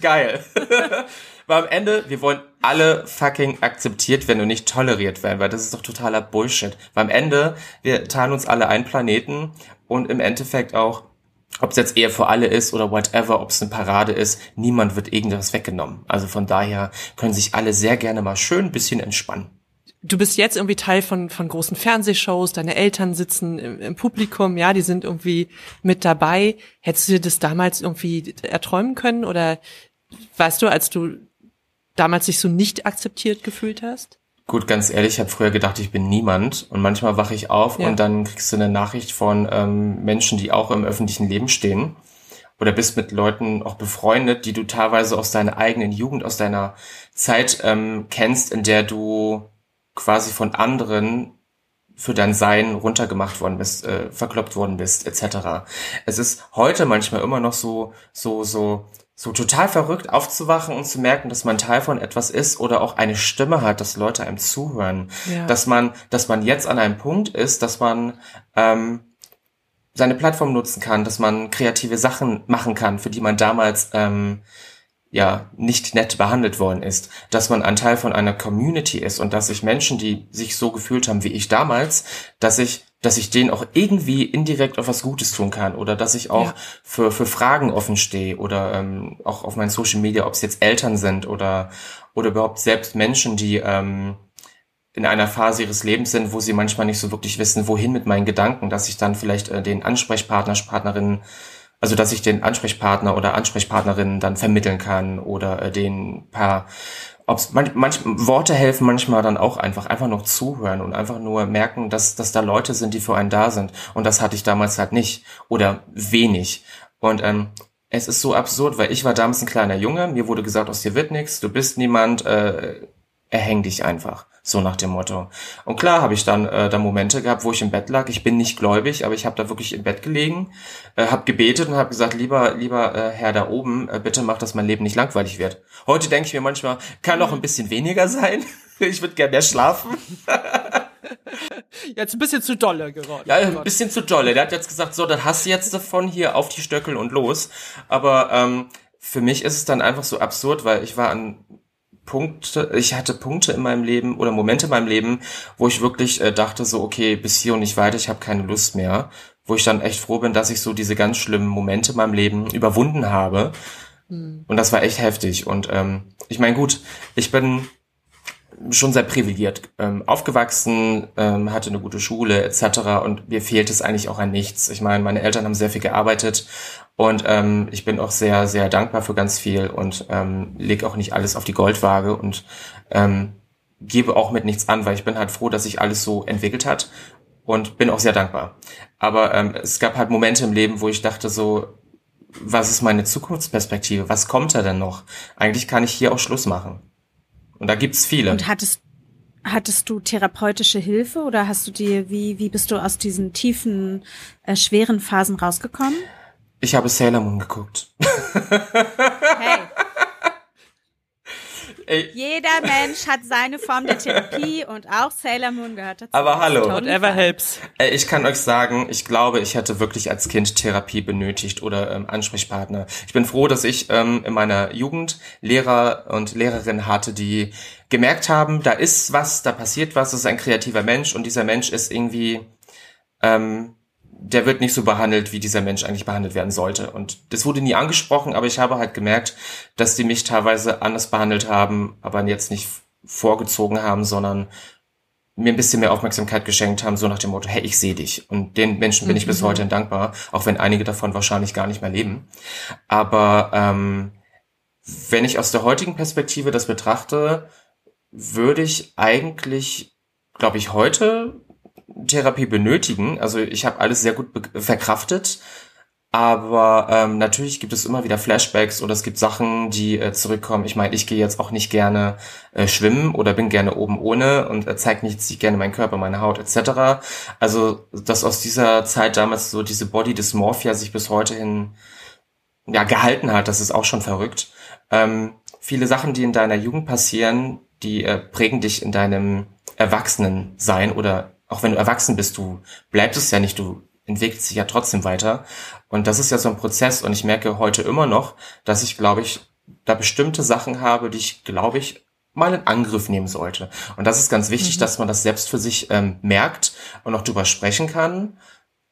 Geil. Weil am Ende, wir wollen alle fucking akzeptiert werden und nicht toleriert werden, weil das ist doch totaler Bullshit. Weil am Ende, wir teilen uns alle einen Planeten und im Endeffekt auch, ob es jetzt eher für alle ist oder whatever, ob es eine Parade ist, niemand wird irgendwas weggenommen. Also von daher können sich alle sehr gerne mal schön ein bisschen entspannen. Du bist jetzt irgendwie Teil von, von großen Fernsehshows, deine Eltern sitzen im, im Publikum, ja, die sind irgendwie mit dabei. Hättest du dir das damals irgendwie erträumen können oder weißt du, als du damals dich so nicht akzeptiert gefühlt hast? Gut, ganz ehrlich, ich habe früher gedacht, ich bin niemand und manchmal wache ich auf Ja. und dann kriegst du eine Nachricht von ähm, Menschen, die auch im öffentlichen Leben stehen oder bist mit Leuten auch befreundet, die du teilweise aus deiner eigenen Jugend, aus deiner Zeit ähm, kennst, in der du quasi von anderen für dein Sein runtergemacht worden bist, äh, verkloppt worden bist, etc. Es ist heute manchmal immer noch so, so, so, so total verrückt aufzuwachen und zu merken, dass man Teil von etwas ist oder auch eine Stimme hat, dass Leute einem zuhören, Ja. dass man, dass man jetzt an einem Punkt ist, dass man ähm, seine Plattform nutzen kann, dass man kreative Sachen machen kann, für die man damals ähm, ja nicht nett behandelt worden ist, dass man ein Teil von einer Community ist und dass sich Menschen, die sich so gefühlt haben wie ich damals, dass ich dass ich denen auch irgendwie indirekt auf was Gutes tun kann oder dass ich auch Ja. für, für Fragen offen stehe oder ähm, auch auf meinen Social Media, ob es jetzt Eltern sind oder, oder überhaupt selbst Menschen, die ähm, in einer Phase ihres Lebens sind, wo sie manchmal nicht so wirklich wissen, wohin mit meinen Gedanken, dass ich dann vielleicht äh, den Ansprechpartner, Partnerinnen, also dass ich den Ansprechpartner oder Ansprechpartnerinnen dann vermitteln kann oder äh, den paar ob's manch, manch Worte helfen manchmal dann auch einfach einfach noch zuhören und einfach nur merken, dass dass da Leute sind, die für einen da sind. Und das hatte ich damals halt nicht oder wenig. Und ähm, es ist so absurd, weil ich war damals ein kleiner Junge, mir wurde gesagt, aus dir wird nichts, du bist niemand, äh, erhäng dich einfach. So nach dem Motto. Und klar habe ich dann äh, da Momente gehabt, wo ich im Bett lag. Ich bin nicht gläubig, aber ich habe da wirklich im Bett gelegen, äh, habe gebetet und habe gesagt, lieber, lieber äh, Herr da oben, äh, bitte mach, dass mein Leben nicht langweilig wird. Heute denke ich mir manchmal, kann noch ein bisschen weniger sein. ich würde gerne mehr schlafen. Jetzt ein bisschen zu dolle geworden. Ja, ein bisschen zu dolle. Der hat jetzt gesagt, so, das hast du jetzt davon hier auf die Stöckel und los. Aber ähm, für mich ist es dann einfach so absurd, weil ich war an Punkte, ich hatte Punkte in meinem Leben oder Momente in meinem Leben, wo ich wirklich äh, dachte so, okay, bis hier und nicht weiter, ich habe keine Lust mehr. Wo ich dann echt froh bin, dass ich so diese ganz schlimmen Momente in meinem Leben überwunden habe. Mhm. Und das war echt heftig. Und ähm, ich meine, gut, ich bin schon sehr privilegiert ähm, aufgewachsen, ähm, hatte eine gute Schule etc. Und mir fehlt es eigentlich auch an nichts. Ich meine, meine Eltern haben sehr viel gearbeitet und ähm, ich bin auch sehr, sehr dankbar für ganz viel und ähm, lege auch nicht alles auf die Goldwaage und ähm, gebe auch mit nichts an, weil ich bin halt froh, dass sich alles so entwickelt hat und bin auch sehr dankbar. Aber ähm, es gab halt Momente im Leben, wo ich dachte so, was ist meine Zukunftsperspektive? Was kommt da denn noch? Eigentlich kann ich hier auch Schluss machen. Und da gibt's viele. Und hattest, hattest du therapeutische Hilfe oder hast du dir, wie, wie bist du aus diesen tiefen, äh, schweren Phasen rausgekommen? Ich habe Sailor Moon geguckt. Hey. Ey. Jeder Mensch hat seine Form der Therapie und auch Sailor Moon gehört dazu. Aber hallo. Whatever helps. Ich kann euch sagen, ich glaube, ich hätte wirklich als Kind Therapie benötigt oder ähm, Ansprechpartner. Ich bin froh, dass ich ähm, in meiner Jugend Lehrer und Lehrerinnen hatte, die gemerkt haben, da ist was, da passiert was, das ist ein kreativer Mensch und dieser Mensch ist irgendwie ähm, der wird nicht so behandelt, wie dieser Mensch eigentlich behandelt werden sollte. Und das wurde nie angesprochen, aber ich habe halt gemerkt, dass die mich teilweise anders behandelt haben, aber jetzt nicht vorgezogen haben, sondern mir ein bisschen mehr Aufmerksamkeit geschenkt haben, so nach dem Motto, hey, ich sehe dich. Und den Menschen bin ich bis mhm. heute dankbar, auch wenn einige davon wahrscheinlich gar nicht mehr leben. Aber ähm, wenn ich aus der heutigen Perspektive das betrachte, würde ich eigentlich, glaube ich, heute Therapie benötigen. Also ich habe alles sehr gut verkraftet. Aber ähm, natürlich gibt es immer wieder Flashbacks oder es gibt Sachen, die äh, zurückkommen. Ich meine, ich gehe jetzt auch nicht gerne äh, schwimmen oder bin gerne oben ohne und äh, zeige nicht gerne meinen Körper, meine Haut etc. Also, dass aus dieser Zeit damals so diese Body Dysmorphia sich bis heute hin ja gehalten hat, das ist auch schon verrückt. Ähm, viele Sachen, die in deiner Jugend passieren, die äh, prägen dich in deinem Erwachsenensein oder auch wenn du erwachsen bist, du bleibst es ja nicht, du entwickelst dich ja trotzdem weiter. Und das ist ja so ein Prozess und ich merke heute immer noch, dass ich, glaube ich, da bestimmte Sachen habe, die ich, glaube ich, mal in Angriff nehmen sollte. Und das ist ganz wichtig, mhm. dass man das selbst für sich ähm, merkt und auch drüber sprechen kann.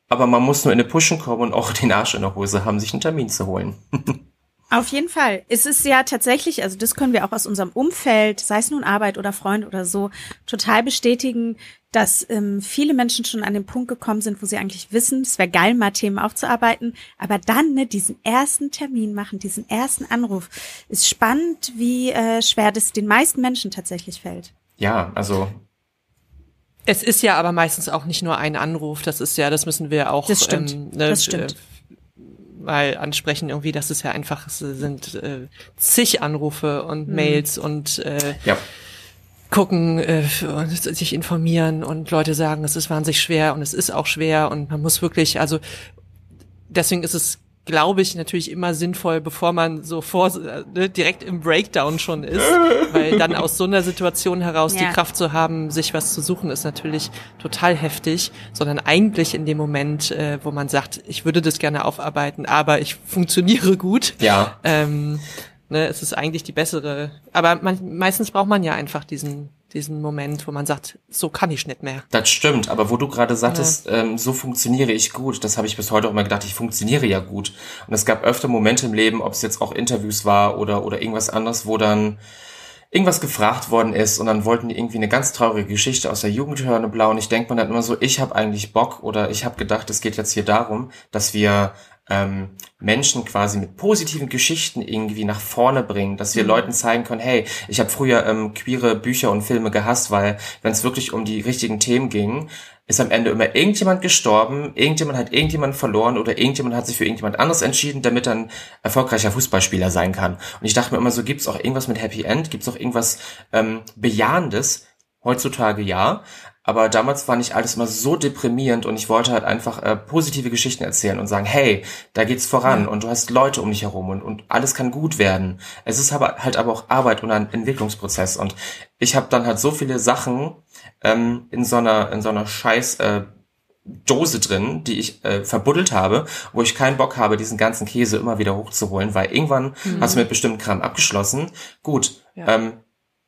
Aber man muss nur in eine Pushen kommen und auch den Arsch in der Hose haben, sich einen Termin zu holen. Auf jeden Fall. Es ist ja tatsächlich, also das können wir auch aus unserem Umfeld, sei es nun Arbeit oder Freund oder so, total bestätigen, dass ähm, viele Menschen schon an den Punkt gekommen sind, wo sie eigentlich wissen, es wäre geil, mal Themen aufzuarbeiten, aber dann ne, diesen ersten Termin machen, diesen ersten Anruf, ist spannend, wie äh, schwer das den meisten Menschen tatsächlich fällt. Ja, also es ist ja aber meistens auch nicht nur ein Anruf, das ist ja, das müssen wir auch das stimmt. Ähm, ne, das stimmt. Äh, mal ansprechen irgendwie, dass es ja einfach es sind äh, zig Anrufe und mhm. Mails und äh, ja. Gucken äh, und sich informieren und Leute sagen, es ist wahnsinnig schwer und es ist auch schwer und man muss wirklich, also deswegen ist es glaube ich, natürlich immer sinnvoll, bevor man so vor, ne, direkt im Breakdown schon ist, weil dann aus so einer Situation heraus ja. die Kraft zu haben, sich was zu suchen, ist natürlich total heftig, sondern eigentlich in dem Moment, äh, wo man sagt, ich würde das gerne aufarbeiten, aber ich funktioniere gut. Ja. Ähm, ne, es ist eigentlich die bessere, aber man, meistens braucht man ja einfach diesen diesen Moment, wo man sagt, so kann ich nicht mehr. Das stimmt, aber wo du gerade sagtest, ja. ähm, so funktioniere ich gut, das habe ich bis heute auch immer gedacht, ich funktioniere ja gut. Und es gab öfter Momente im Leben, ob es jetzt auch Interviews war oder, oder irgendwas anderes, wo dann irgendwas gefragt worden ist und dann wollten die irgendwie eine ganz traurige Geschichte aus der Jugend hören und blau und ich denke mir dann immer so, ich habe eigentlich Bock oder ich habe gedacht, es geht jetzt hier darum, dass wir ähm, Menschen quasi mit positiven Geschichten irgendwie nach vorne bringen, dass wir mhm. Leuten zeigen können, hey, ich habe früher ähm, queere Bücher und Filme gehasst, weil wenn es wirklich um die richtigen Themen ging, ist am Ende immer irgendjemand gestorben, irgendjemand hat irgendjemand verloren oder irgendjemand hat sich für irgendjemand anderes entschieden, damit er ein erfolgreicher Fußballspieler sein kann. Und ich dachte mir immer so, gibt's auch irgendwas mit Happy End? Gibt's auch irgendwas ähm, Bejahendes? Heutzutage ja, aber damals war nicht alles immer so deprimierend und ich wollte halt einfach äh, positive Geschichten erzählen und sagen, hey, da geht's voran und du hast Leute um dich herum und, und alles kann gut werden. Es ist aber halt aber auch Arbeit und ein Entwicklungsprozess und ich habe dann halt so viele Sachen ähm, in so einer in so einer Scheiß äh, Dose drin, die ich äh, verbuddelt habe, wo ich keinen Bock habe, diesen ganzen Käse immer wieder hochzuholen, weil irgendwann mhm. hast du mit bestimmten Kram abgeschlossen. Gut, ja. ähm,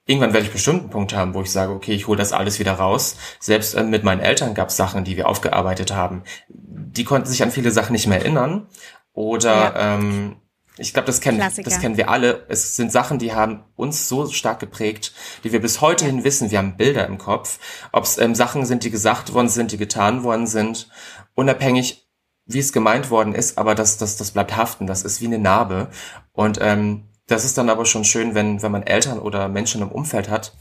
irgendwann werde ich bestimmt einen Punkt haben, wo ich sage, okay, ich hole das alles wieder raus. Selbst äh, mit meinen Eltern gab es Sachen, die wir aufgearbeitet haben. Die konnten sich an viele Sachen nicht mehr erinnern. Oder ja. ähm, ich glaube, das kennen, das kennen wir alle. Es sind Sachen, die haben uns so stark geprägt, die wir bis heute hin wissen. Wir haben Bilder im Kopf. Ob es ähm, Sachen sind, die gesagt worden sind, die getan worden sind, unabhängig, wie es gemeint worden ist, aber das, das, das bleibt haften. Das ist wie eine Narbe. Und ähm, das ist dann aber schon schön, wenn, wenn man Eltern oder Menschen im Umfeld hat,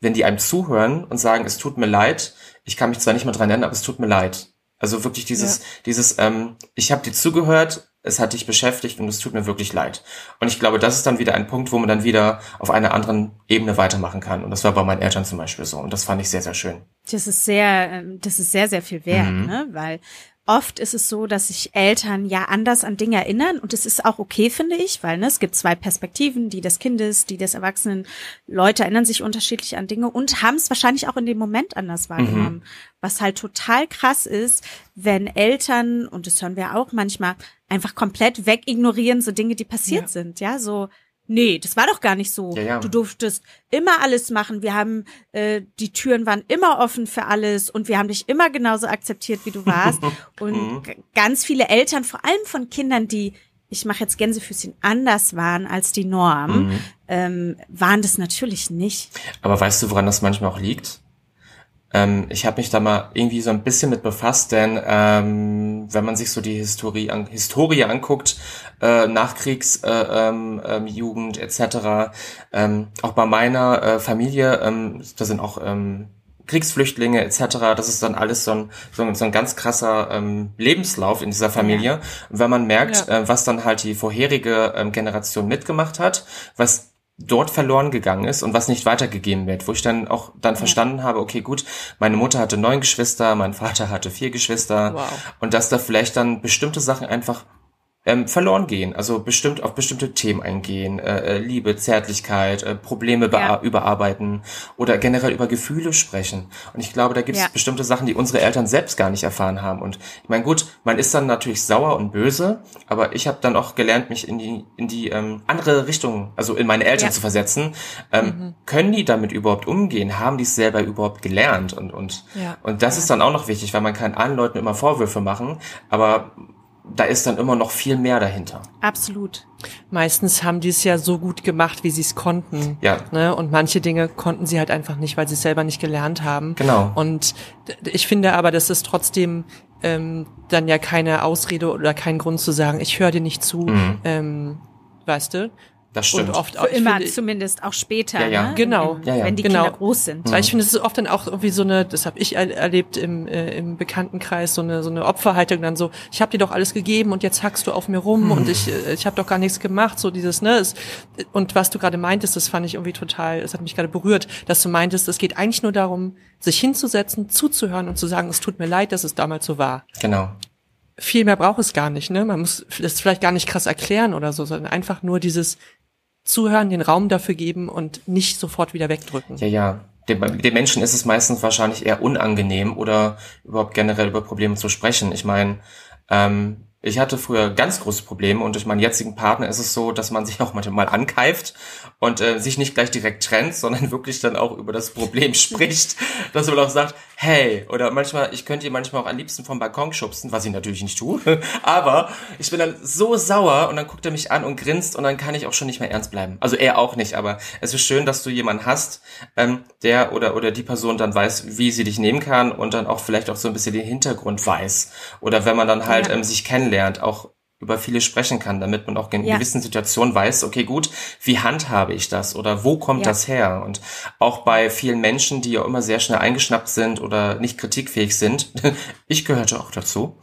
wenn die einem zuhören und sagen, es tut mir leid, ich kann mich zwar nicht mehr dran erinnern, aber es tut mir leid. Also wirklich dieses, ja. dieses, ähm, ich habe dir zugehört, es hat dich beschäftigt und es tut mir wirklich leid. Und ich glaube, das ist dann wieder ein Punkt, wo man dann wieder auf einer anderen Ebene weitermachen kann. Und das war bei meinen Eltern zum Beispiel so. Und das fand ich sehr, sehr schön. Das ist sehr, ähm, das ist sehr, sehr viel wert, mhm. ne? Weil oft ist es so, dass sich Eltern ja anders an Dinge erinnern und es ist auch okay, finde ich, weil ne, es gibt zwei Perspektiven, die des Kindes, die des Erwachsenen. Leute erinnern sich unterschiedlich an Dinge und haben es wahrscheinlich auch in dem Moment anders wahrgenommen. Mhm. Was halt total krass ist, wenn Eltern, und das hören wir auch manchmal, einfach komplett wegignorieren, so Dinge, die passiert ja. sind, ja, so nee, das war doch gar nicht so. Ja, ja. Du durftest immer alles machen. Wir haben, äh, die Türen waren immer offen für alles und wir haben dich immer genauso akzeptiert, wie du warst. und mhm. ganz viele Eltern, vor allem von Kindern, die, ich mache jetzt Gänsefüßchen, anders waren als die Norm, mhm. ähm, waren das natürlich nicht. Aber weißt du, woran das manchmal auch liegt? Ähm, ich habe mich da mal irgendwie so ein bisschen mit befasst, denn ähm, wenn man sich so die Historie, an, Historie anguckt, äh, Nachkriegsjugend äh, ähm, ähm etc., ähm, auch bei meiner äh, Familie, ähm, da sind auch ähm, Kriegsflüchtlinge etc., das ist dann alles so ein, so ein, so ein ganz krasser ähm, Lebenslauf in dieser Familie. Ja. Und wenn man merkt, ja. äh, was dann halt die vorherige ähm, Generation mitgemacht hat, was dort verloren gegangen ist und was nicht weitergegeben wird, wo ich dann auch dann verstanden habe, okay, gut, meine Mutter hatte neun Geschwister, mein Vater hatte vier Geschwister wow. und dass da vielleicht dann bestimmte Sachen einfach ähm, verloren gehen, also bestimmt auf bestimmte Themen eingehen, äh, äh Liebe, Zärtlichkeit, äh, Probleme ja. überarbeiten oder generell über Gefühle sprechen. Und ich glaube, da gibt es ja. bestimmte Sachen, die unsere Eltern selbst gar nicht erfahren haben. Und ich meine, gut, man ist dann natürlich sauer und böse, aber ich habe dann auch gelernt, mich in die in die ähm, andere Richtung, also in meine Eltern ja. zu versetzen. Ähm, mhm. Können die damit überhaupt umgehen? Haben die es selber überhaupt gelernt? Und und und das ist dann auch noch wichtig, weil man kann allen Leuten immer Vorwürfe machen, aber da ist dann immer noch viel mehr dahinter. Absolut. Meistens haben die es ja so gut gemacht, wie sie es konnten. Ja. Ne? Und manche Dinge konnten sie halt einfach nicht, weil sie es selber nicht gelernt haben. Genau. Und ich finde aber, das ist trotzdem ähm, dann ja keine Ausrede oder kein Grund zu sagen, ich höre dir nicht zu. Mhm. Ähm, weißt du? Das stimmt. Und oft auch, Für immer finde, zumindest auch später. Ja, ja. Ne? Genau. Ja, ja. Wenn die genau. Kinder groß sind. Mhm. Weil ich finde, es ist oft dann auch irgendwie so eine, das habe ich erlebt im, äh, im Bekanntenkreis, so eine, so eine Opferhaltung dann so, ich habe dir doch alles gegeben und jetzt hackst du auf mir rum mhm. und ich, äh, ich habe doch gar nichts gemacht, so dieses, ne? Es, und was du gerade meintest, das fand ich irgendwie total, es hat mich gerade berührt, dass du meintest, es geht eigentlich nur darum, sich hinzusetzen, zuzuhören und zu sagen, es tut mir leid, dass es damals so war. Genau viel mehr braucht es gar nicht, ne? Man muss das vielleicht gar nicht krass erklären oder so, sondern einfach nur dieses zuhören, den Raum dafür geben und nicht sofort wieder wegdrücken. Ja, ja. Dem Menschen ist es meistens wahrscheinlich eher unangenehm oder überhaupt generell über Probleme zu sprechen. Ich meine, ähm, ich hatte früher ganz große Probleme und durch meinen jetzigen Partner ist es so, dass man sich auch manchmal ankeift und äh, sich nicht gleich direkt trennt, sondern wirklich dann auch über das Problem spricht, dass man auch sagt, hey, oder manchmal, ich könnte ihr manchmal auch am liebsten vom Balkon schubsen, was ich natürlich nicht tue, aber ich bin dann so sauer und dann guckt er mich an und grinst und dann kann ich auch schon nicht mehr ernst bleiben. Also er auch nicht, aber es ist schön, dass du jemanden hast, ähm, der oder oder die Person dann weiß, wie sie dich nehmen kann und dann auch vielleicht auch so ein bisschen den Hintergrund weiß. Oder wenn man dann halt ja. ähm, sich kennenlernt, auch über viele sprechen kann, damit man auch in Ja. gewissen Situationen weiß, okay, gut, wie handhabe ich das oder wo kommt Ja. das her? Und auch bei vielen Menschen, die ja immer sehr schnell eingeschnappt sind oder nicht kritikfähig sind, ich gehörte auch dazu.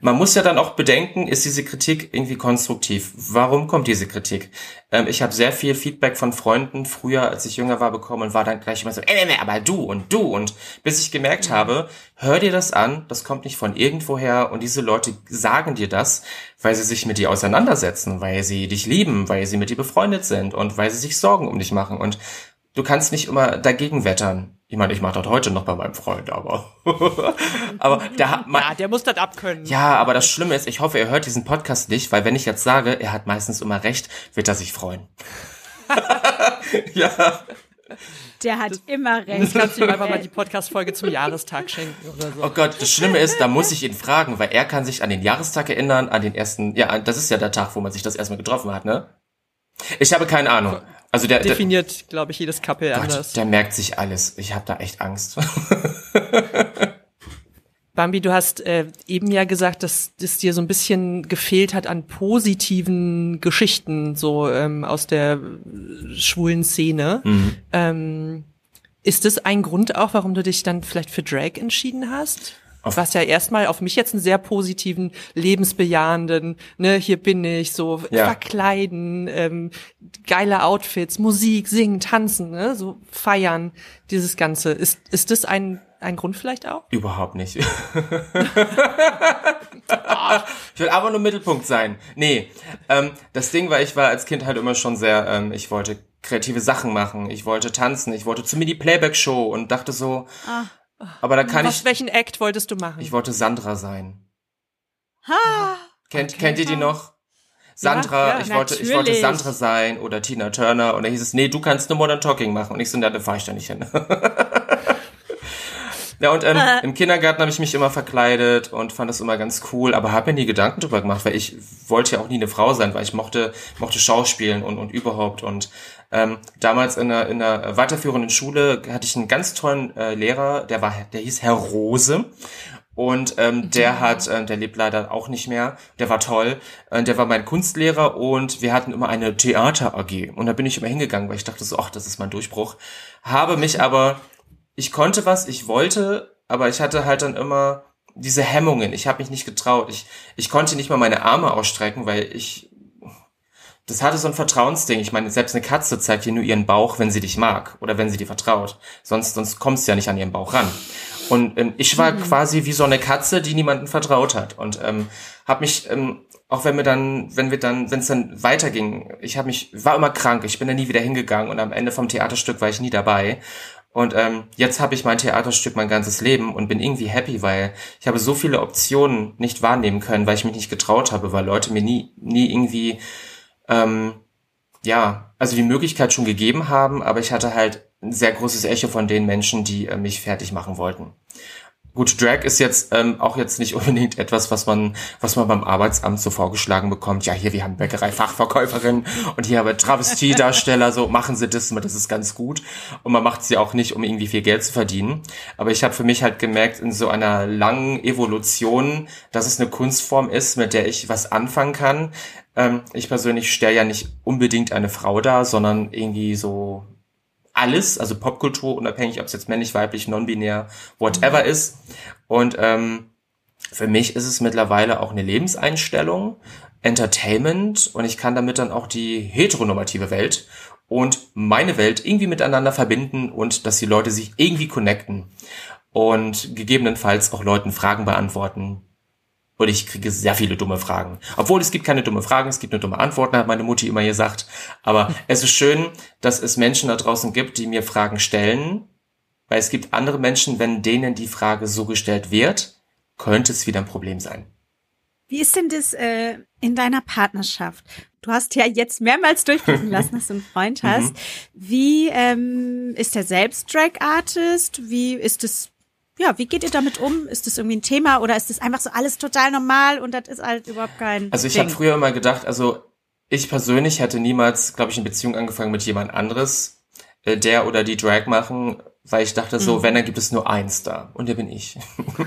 Man muss ja dann auch bedenken, ist diese Kritik irgendwie konstruktiv? Warum kommt diese Kritik? Ähm, ich habe sehr viel Feedback von Freunden früher, als ich jünger war, bekommen und war dann gleich immer so, äh, äh, aber du und du und bis ich gemerkt habe, hör dir das an, das kommt nicht von irgendwoher und diese Leute sagen dir das, weil sie sich mit dir auseinandersetzen, weil sie dich lieben, weil sie mit dir befreundet sind und weil sie sich Sorgen um dich machen und du kannst nicht immer dagegen wettern. Ich meine, ich mache das heute noch bei meinem Freund, aber aber der hat Ja, der muss das abkönnen. ja, aber das Schlimme ist, ich hoffe, er hört diesen Podcast nicht, weil wenn ich jetzt sage, er hat meistens immer recht, wird er sich freuen. ja. Der hat immer Das recht. kannst du ihm einfach mal die Podcast-Folge zum Jahrestag schenken oder so. Oh Gott, das Schlimme ist, da muss ich ihn fragen, weil er kann sich an den Jahrestag erinnern, an den ersten, ja, das ist ja der Tag, wo man sich das erstmal getroffen hat, ne? Ich habe keine Ahnung. Also der, der, Definiert, glaube ich, jedes Couple Gott, anders. der merkt sich alles. Ich habe da echt Angst. Bambi, du hast äh, eben ja gesagt, dass es dir so ein bisschen gefehlt hat an positiven Geschichten, so ähm, aus der schwulen Szene. Mhm. Ähm, ist das ein Grund auch, warum du dich dann vielleicht für Drag entschieden hast? Auf- Was ja erstmal auf mich jetzt einen sehr positiven, lebensbejahenden, ne, hier bin ich, so Ja. verkleiden, ähm, geile Outfits, Musik, singen, tanzen, ne, so feiern, dieses Ganze. Ist, ist das ein, ein Grund vielleicht auch? Überhaupt nicht. ich will aber nur Mittelpunkt sein. Nee, ähm, das Ding war, ich war als Kind halt immer schon sehr, ähm, ich wollte kreative Sachen machen, ich wollte tanzen, ich wollte zu mir die Playback-Show und dachte so, aber da kann Was, ich, welchen Act wolltest du machen? ich wollte Sandra sein. Ha, Kennt, kennt ihr die noch? Sandra, Ja, ja, ich wollte, ich wollte. Sandra sein oder Tina Turner und da hieß es, nee, du kannst nur Modern Talking machen und ich so, na, da fahr ich da nicht hin. Ja, und ähm, im Kindergarten habe ich mich immer verkleidet und fand das immer ganz cool, aber habe mir nie Gedanken drüber gemacht, weil ich wollte ja auch nie eine Frau sein, weil ich mochte, mochte Schauspielen und, und überhaupt. Und ähm, damals in einer, in einer weiterführenden Schule hatte ich einen ganz tollen äh, Lehrer, der war, der hieß Herr Rose. Und ähm, der hat, äh, der lebt leider auch nicht mehr, der war toll, äh, der war mein Kunstlehrer und wir hatten immer eine Theater AG. Und da bin ich immer hingegangen, weil ich dachte so, ach, das ist mein Durchbruch. Habe mich aber ich konnte was, ich wollte, aber ich hatte halt dann immer diese Hemmungen. Ich habe mich nicht getraut. Ich, ich konnte nicht mal meine Arme ausstrecken, weil ich. Das hatte so ein Vertrauensding. Ich meine, selbst eine Katze zeigt dir nur ihren Bauch, wenn sie dich mag oder wenn sie dir vertraut. Sonst, sonst kommst du ja nicht an ihren Bauch ran. Und ähm, ich war quasi wie so eine Katze, die niemandem vertraut hat. Und ähm, habe mich, ähm, auch wenn wir dann, wenn wir dann, wenn es dann weiterging, ich habe mich, war immer krank. Ich bin da nie wieder hingegangen und am Ende vom Theaterstück war ich nie dabei. Und ähm, jetzt habe ich mein Theaterstück mein ganzes Leben und bin irgendwie happy, weil ich habe so viele Optionen nicht wahrnehmen können, weil ich mich nicht getraut habe, weil Leute mir nie, nie irgendwie, ähm, ja, also die Möglichkeit schon gegeben haben, aber ich hatte halt ein sehr großes Echo von den Menschen, die äh, mich fertig machen wollten. Gut, Drag ist jetzt ähm, auch jetzt nicht unbedingt etwas, was man, was man beim Arbeitsamt so vorgeschlagen bekommt. Ja, hier, wir haben Bäckerei-Fachverkäuferin und hier haben wir Travestiedarsteller, so machen sie das, das ist ganz gut. Und man macht sie auch nicht, um irgendwie viel Geld zu verdienen. Aber ich habe für mich halt gemerkt, in so einer langen Evolution, dass es eine Kunstform ist, mit der ich was anfangen kann. Ähm, ich persönlich stelle ja nicht unbedingt eine Frau dar, sondern irgendwie so alles, also Popkultur, unabhängig, ob es jetzt männlich, weiblich, non-binär, whatever ist. Und ähm, für mich ist es mittlerweile auch eine Lebenseinstellung, Entertainment und ich kann damit dann auch die heteronormative Welt und meine Welt irgendwie miteinander verbinden und dass die Leute sich irgendwie connecten und gegebenenfalls auch Leuten Fragen beantworten. Und ich kriege sehr viele dumme Fragen. Obwohl es gibt keine dumme Fragen, es gibt nur dumme Antworten, hat meine Mutti immer gesagt. Aber es ist schön, dass es Menschen da draußen gibt, die mir Fragen stellen. Weil es gibt andere Menschen, wenn denen die Frage so gestellt wird, könnte es wieder ein Problem sein. Wie ist denn das äh, in deiner Partnerschaft? Du hast ja jetzt mehrmals durchblicken lassen, dass du einen Freund hast. Wie ähm, ist der selbst Drag-Artist? Wie ist es, ja, wie geht ihr damit um? Ist das irgendwie ein Thema oder ist das einfach so alles total normal und das ist halt überhaupt kein Also ich habe früher immer gedacht, also ich persönlich hätte niemals, glaube ich, eine Beziehung angefangen mit jemand anderes, äh, der oder die Drag machen, weil ich dachte so, wenn, dann gibt es nur eins da. Und der bin ich.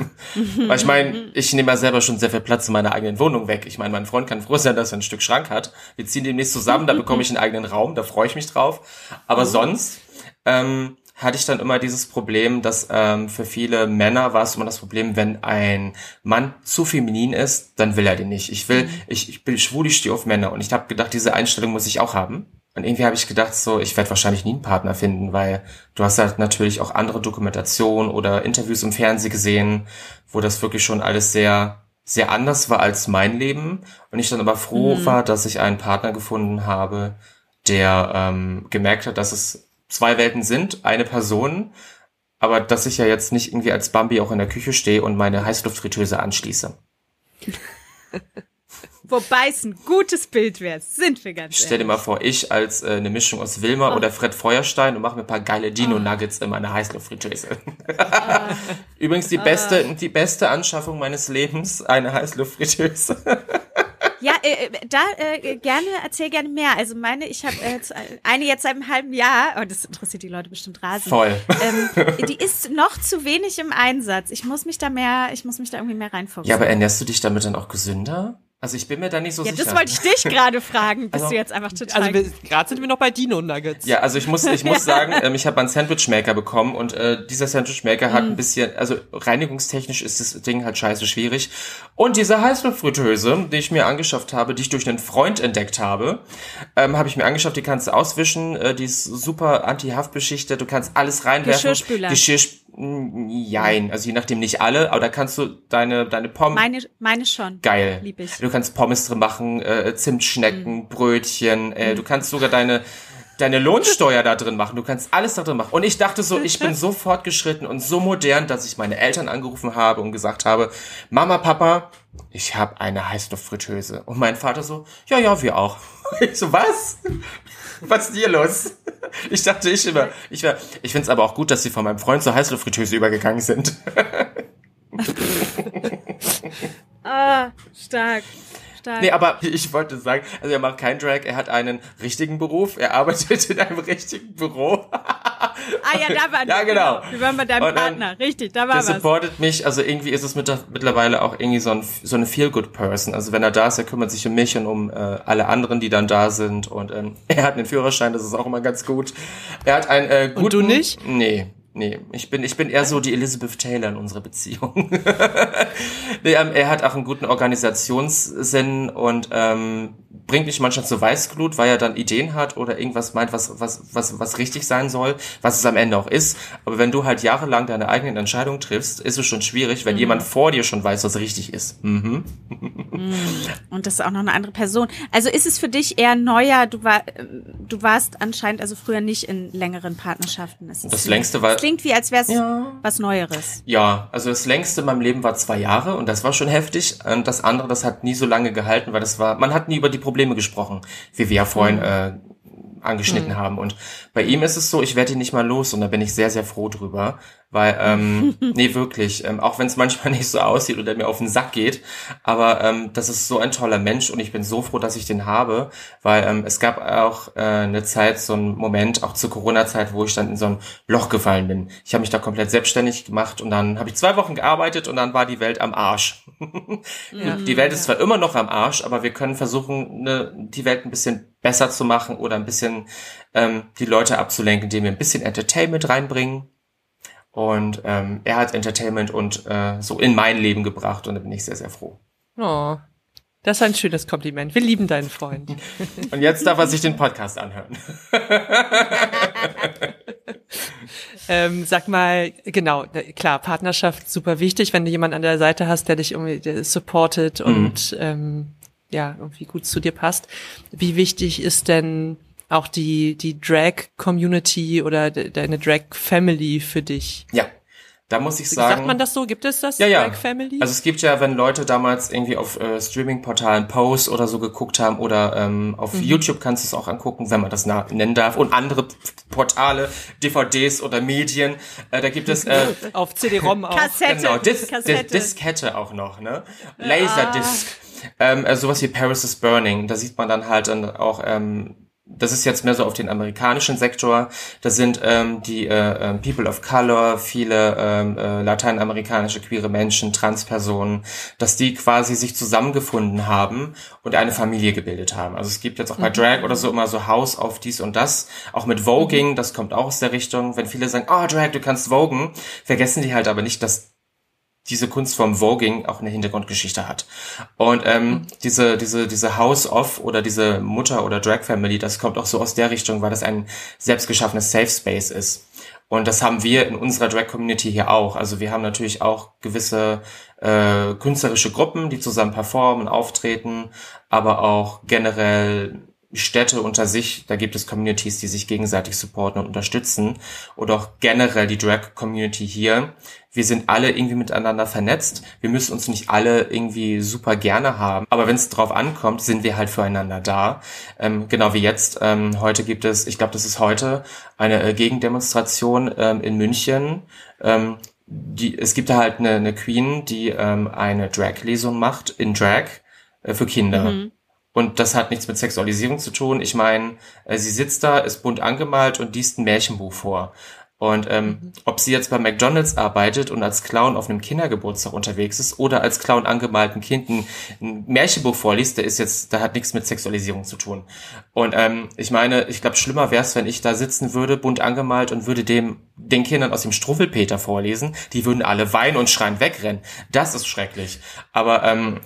weil ich meine, ich nehme ja selber schon sehr viel Platz in meiner eigenen Wohnung weg. Ich meine, mein Freund kann froh sein, dass er ein Stück Schrank hat. Wir ziehen demnächst zusammen, da bekomme ich einen eigenen Raum, da freue ich mich drauf. Aber sonst ähm, hatte ich dann immer dieses Problem, dass ähm, für viele Männer war es immer das Problem, wenn ein Mann zu feminin ist, dann will er den nicht. Ich will, ich, ich bin schwul, ich stehe auf Männer. Und ich habe gedacht, diese Einstellung muss ich auch haben. Und irgendwie habe ich gedacht, so, ich werde wahrscheinlich nie einen Partner finden, weil du hast halt natürlich auch andere Dokumentationen oder Interviews im Fernsehen gesehen, wo das wirklich schon alles sehr, sehr anders war als mein Leben. Und ich dann aber froh war, dass ich einen Partner gefunden habe, der ähm, gemerkt hat, dass es zwei Welten sind, eine Person, aber dass ich ja jetzt nicht irgendwie als Bambi auch in der Küche stehe und meine Heißluftfritteuse anschließe. Wobei es ein gutes Bild wäre, sind wir ganz Stell dir mal vor, ich als äh, eine Mischung aus Wilma oder Fred Feuerstein und mache mir ein paar geile Dino-Nuggets in meine Heißluftfritteuse. Übrigens die beste, die beste Anschaffung meines Lebens, eine Heißluftfritteuse. Ja, äh, äh, da äh, gerne, erzähl gerne mehr. Also meine, ich habe äh, eine jetzt seit einem halben Jahr, oh, das interessiert die Leute bestimmt rasend. Voll. Ähm, die ist noch zu wenig im Einsatz. Ich muss mich da mehr, ich muss mich da irgendwie mehr reinfuchsen. Ja, aber ernährst du dich damit dann auch gesünder? Also ich bin mir da nicht so Ja, sicher. das wollte ich dich gerade fragen. Bist Also- du jetzt einfach total... Also wir- gerade sind wir noch bei Dino Nuggets. Ja, also ich muss, ich muss sagen, ähm, ich habe einen Sandwichmaker bekommen und äh, dieser Sandwichmaker Mhm. hat ein bisschen, also reinigungstechnisch ist das Ding halt scheiße schwierig. Und diese Heißluftfritteuse, die ich mir angeschafft habe, die ich durch einen Freund entdeckt habe, ähm, habe ich mir angeschafft, die kannst du auswischen, äh, die ist super anti-haftbeschichtet, du kannst alles reinwerfen. Geschirrspüler. Geschirrspüler. Jein, also je nachdem nicht alle, aber da kannst du deine, deine Pommes. meine, meine schon. Geil. Lieb ich. Du kannst Pommes drin machen, äh, Zimtschnecken, Brötchen, äh, du kannst sogar deine deine Lohnsteuer da drin machen. Du kannst alles da drin machen. Und ich dachte so, ich bin so fortgeschritten und so modern, dass ich meine Eltern angerufen habe und gesagt habe, Mama, Papa, ich habe eine Heißluftfritteuse. Und mein Vater so, ja, ja, wir auch. Ich so, was? Was ist dir los? Ich dachte, ich immer, ich war, ich find's aber auch gut, dass sie von meinem Freund zur Heißluftfritteuse übergegangen sind. Ah, stark. Stark. Nee, aber ich wollte sagen, also er macht keinen Drag, er hat einen richtigen Beruf, er arbeitet in einem richtigen Büro. ah ja, da war Ja, genau. Wir waren bei deinem Und, ähm, Partner. Richtig, da war Der was. supportet mich, also irgendwie ist es mit, mittlerweile auch irgendwie so, ein, so eine Feel-Good-Person. Also wenn er da ist, er kümmert sich um mich und um äh, alle anderen, die dann da sind. Und ähm, er hat einen Führerschein, das ist auch immer ganz gut. Er hat einen äh, guten... du nicht? Nee. Nee, ich bin, ich bin eher so die Elizabeth Taylor in unserer Beziehung. nee, ähm, er hat auch einen guten Organisationssinn und ähm, bringt mich manchmal zu Weißglut, weil er dann Ideen hat oder irgendwas meint, was, was, was, was richtig sein soll, was es am Ende auch ist. Aber wenn du halt jahrelang deine eigenen Entscheidungen triffst, ist es schon schwierig, wenn jemand vor dir schon weiß, was richtig ist. Mhm. Und das ist auch noch eine andere Person. Also ist es für dich eher neuer? Du war, du warst anscheinend also früher nicht in längeren Partnerschaften. Ist Das längste war- Es klingt wie, als wäre es Ja. was Neueres. Ja, also das längste in meinem Leben war zwei Jahre und das war schon heftig. Und das andere, das hat nie so lange gehalten, weil das war, man hat nie über die Probleme gesprochen, wie wir ja vorhin äh, angeschnitten haben. Und bei ihm ist es so, ich werde ihn nicht mal los und da bin ich sehr, sehr froh drüber. Weil, ähm, nee, wirklich, ähm, auch wenn es manchmal nicht so aussieht oder mir auf den Sack geht, aber ähm, das ist so ein toller Mensch und ich bin so froh, dass ich den habe, weil ähm, es gab auch äh, eine Zeit, so einen Moment, auch zur Corona-Zeit, wo ich dann in so ein Loch gefallen bin. Ich habe mich da komplett selbstständig gemacht und dann habe ich zwei Wochen gearbeitet und dann war die Welt am Arsch. Die Welt ist zwar immer noch am Arsch, aber wir können versuchen, ne, die Welt ein bisschen besser zu machen oder ein bisschen ähm, die Leute abzulenken, indem wir ein bisschen Entertainment reinbringen. Und ähm, er hat Entertainment und äh, so in mein Leben gebracht und da bin ich sehr, sehr froh. Oh, das ist ein schönes Kompliment. Wir lieben deinen Freund. Und jetzt darf er sich den Podcast anhören. ähm, sag mal, genau, klar, Partnerschaft super wichtig, wenn du jemanden an der Seite hast, der dich irgendwie supportet und ähm, ja, irgendwie gut zu dir passt. Wie wichtig ist denn auch die, die Drag-Community oder de, deine Drag-Family für dich? Ja, da muss ich sagen. Sagt man das so? Gibt es das? Ja, ja. Drag-Family? Also es gibt ja, wenn Leute damals irgendwie auf äh, Streaming-Portalen Posts oder so geguckt haben oder ähm, auf YouTube kannst du es auch angucken, wenn man das nennen darf und andere Portale, DVDs oder Medien. Äh, da gibt es äh, Auf CD-ROM auch. Kassette. genau Dis Kassette. Dis Diskette auch noch, ne? Laserdisc. Ähm, äh, sowas wie Paris is Burning. Da sieht man dann halt dann auch ähm, das ist jetzt mehr so auf den amerikanischen Sektor. Da sind ähm, die äh, ähm, People of Color, viele ähm, äh, lateinamerikanische queere Menschen, Transpersonen, dass die quasi sich zusammengefunden haben und eine Familie gebildet haben. Also es gibt jetzt auch bei Drag oder so immer so House auf dies und das. Auch mit Voging, das kommt auch aus der Richtung. Wenn viele sagen, oh Drag, du kannst Vogen, vergessen die halt aber nicht, dass diese Kunstform Voging auch eine Hintergrundgeschichte hat. Und ähm, diese, diese, diese House of oder diese Mutter oder Drag Family, das kommt auch so aus der Richtung, weil das ein selbstgeschaffenes Safe Space ist. Und das haben wir in unserer Drag Community hier auch. Also wir haben natürlich auch gewisse äh, künstlerische Gruppen, die zusammen performen, auftreten, aber auch generell Städte unter sich, da gibt es Communities, die sich gegenseitig supporten und unterstützen. Oder auch generell die Drag-Community hier. Wir sind alle irgendwie miteinander vernetzt. Wir müssen uns nicht alle irgendwie super gerne haben. Aber wenn es drauf ankommt, sind wir halt füreinander da. Ähm, genau wie jetzt. Ähm, heute gibt es, ich glaube, das ist heute, eine äh, Gegendemonstration ähm, in München. Ähm, die, es gibt da halt eine, eine Queen, die ähm, eine Drag-Lesung macht in Drag äh, für Kinder. Mhm. Und das hat nichts mit Sexualisierung zu tun. Ich meine, äh, sie sitzt da, ist bunt angemalt und liest ein Märchenbuch vor. Und ähm, mhm. ob sie jetzt bei McDonald's arbeitet und als Clown auf einem Kindergeburtstag unterwegs ist oder als Clown angemalten Kind ein, ein Märchenbuch vorliest, der ist jetzt, da hat nichts mit Sexualisierung zu tun. Und ähm, ich meine, ich glaube, schlimmer wäre es, wenn ich da sitzen würde, bunt angemalt und würde dem den Kindern aus dem Struffelpeter vorlesen. Die würden alle weinen und schreien wegrennen. Das ist schrecklich. Aber ähm,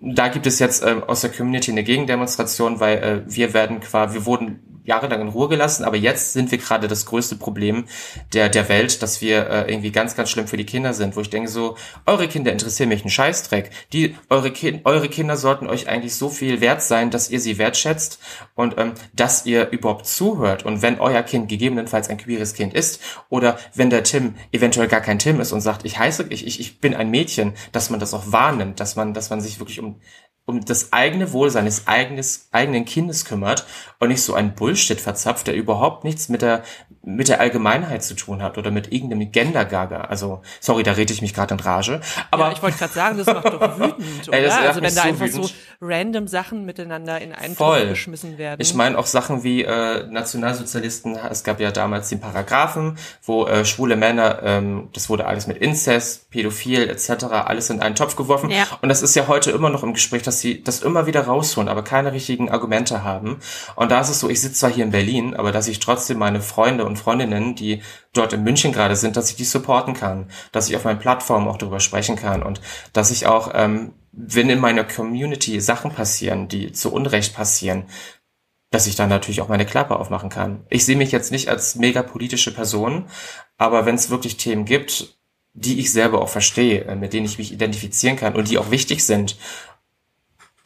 da gibt es jetzt äh, aus der Community eine Gegendemonstration, weil äh, wir werden quasi, wir wurden jahrelang in Ruhe gelassen, aber jetzt sind wir gerade das größte Problem der, der Welt, dass wir äh, irgendwie ganz, ganz schlimm für die Kinder sind, wo ich denke so, eure Kinder interessieren mich einen Scheißdreck. Die, eure, Ki eure Kinder sollten euch eigentlich so viel wert sein, dass ihr sie wertschätzt und ähm, dass ihr überhaupt zuhört. Und wenn euer Kind gegebenenfalls ein queeres Kind ist oder wenn der Tim eventuell gar kein Tim ist und sagt, ich heiße, ich, ich, ich bin ein Mädchen, dass man das auch wahrnimmt, dass man, dass man sich wirklich um um das eigene Wohl seines eigenes, eigenen Kindes kümmert und nicht so ein Bullshit verzapft, der überhaupt nichts mit der, mit der Allgemeinheit zu tun hat oder mit irgendeinem Gender-Gaga. Also, sorry, da rede ich mich gerade in Rage. Aber ja, ich wollte gerade sagen, das macht doch wütend, oder? Ey, also wenn da so einfach wütend. so random Sachen miteinander in einen Voll. geschmissen werden. Ich meine auch Sachen wie äh, Nationalsozialisten, es gab ja damals den Paragraphen, wo äh, schwule Männer, ähm, das wurde alles mit Inzest, Pädophil etc., alles in einen Topf geworfen. Ja. Und das ist ja heute immer noch im Gespräch, dass sie das immer wieder rausholen, aber keine richtigen Argumente haben. Und da ist es so, ich sitze zwar hier in Berlin, aber dass ich trotzdem meine Freunde und Freundinnen, die dort in München gerade sind, dass ich die supporten kann, dass ich auf meinen Plattformen auch darüber sprechen kann und dass ich auch, ähm, wenn in meiner Community Sachen passieren, die zu Unrecht passieren, dass ich dann natürlich auch meine Klappe aufmachen kann. Ich sehe mich jetzt nicht als mega politische Person, aber wenn es wirklich Themen gibt, die ich selber auch verstehe, äh, mit denen ich mich identifizieren kann und die auch wichtig sind,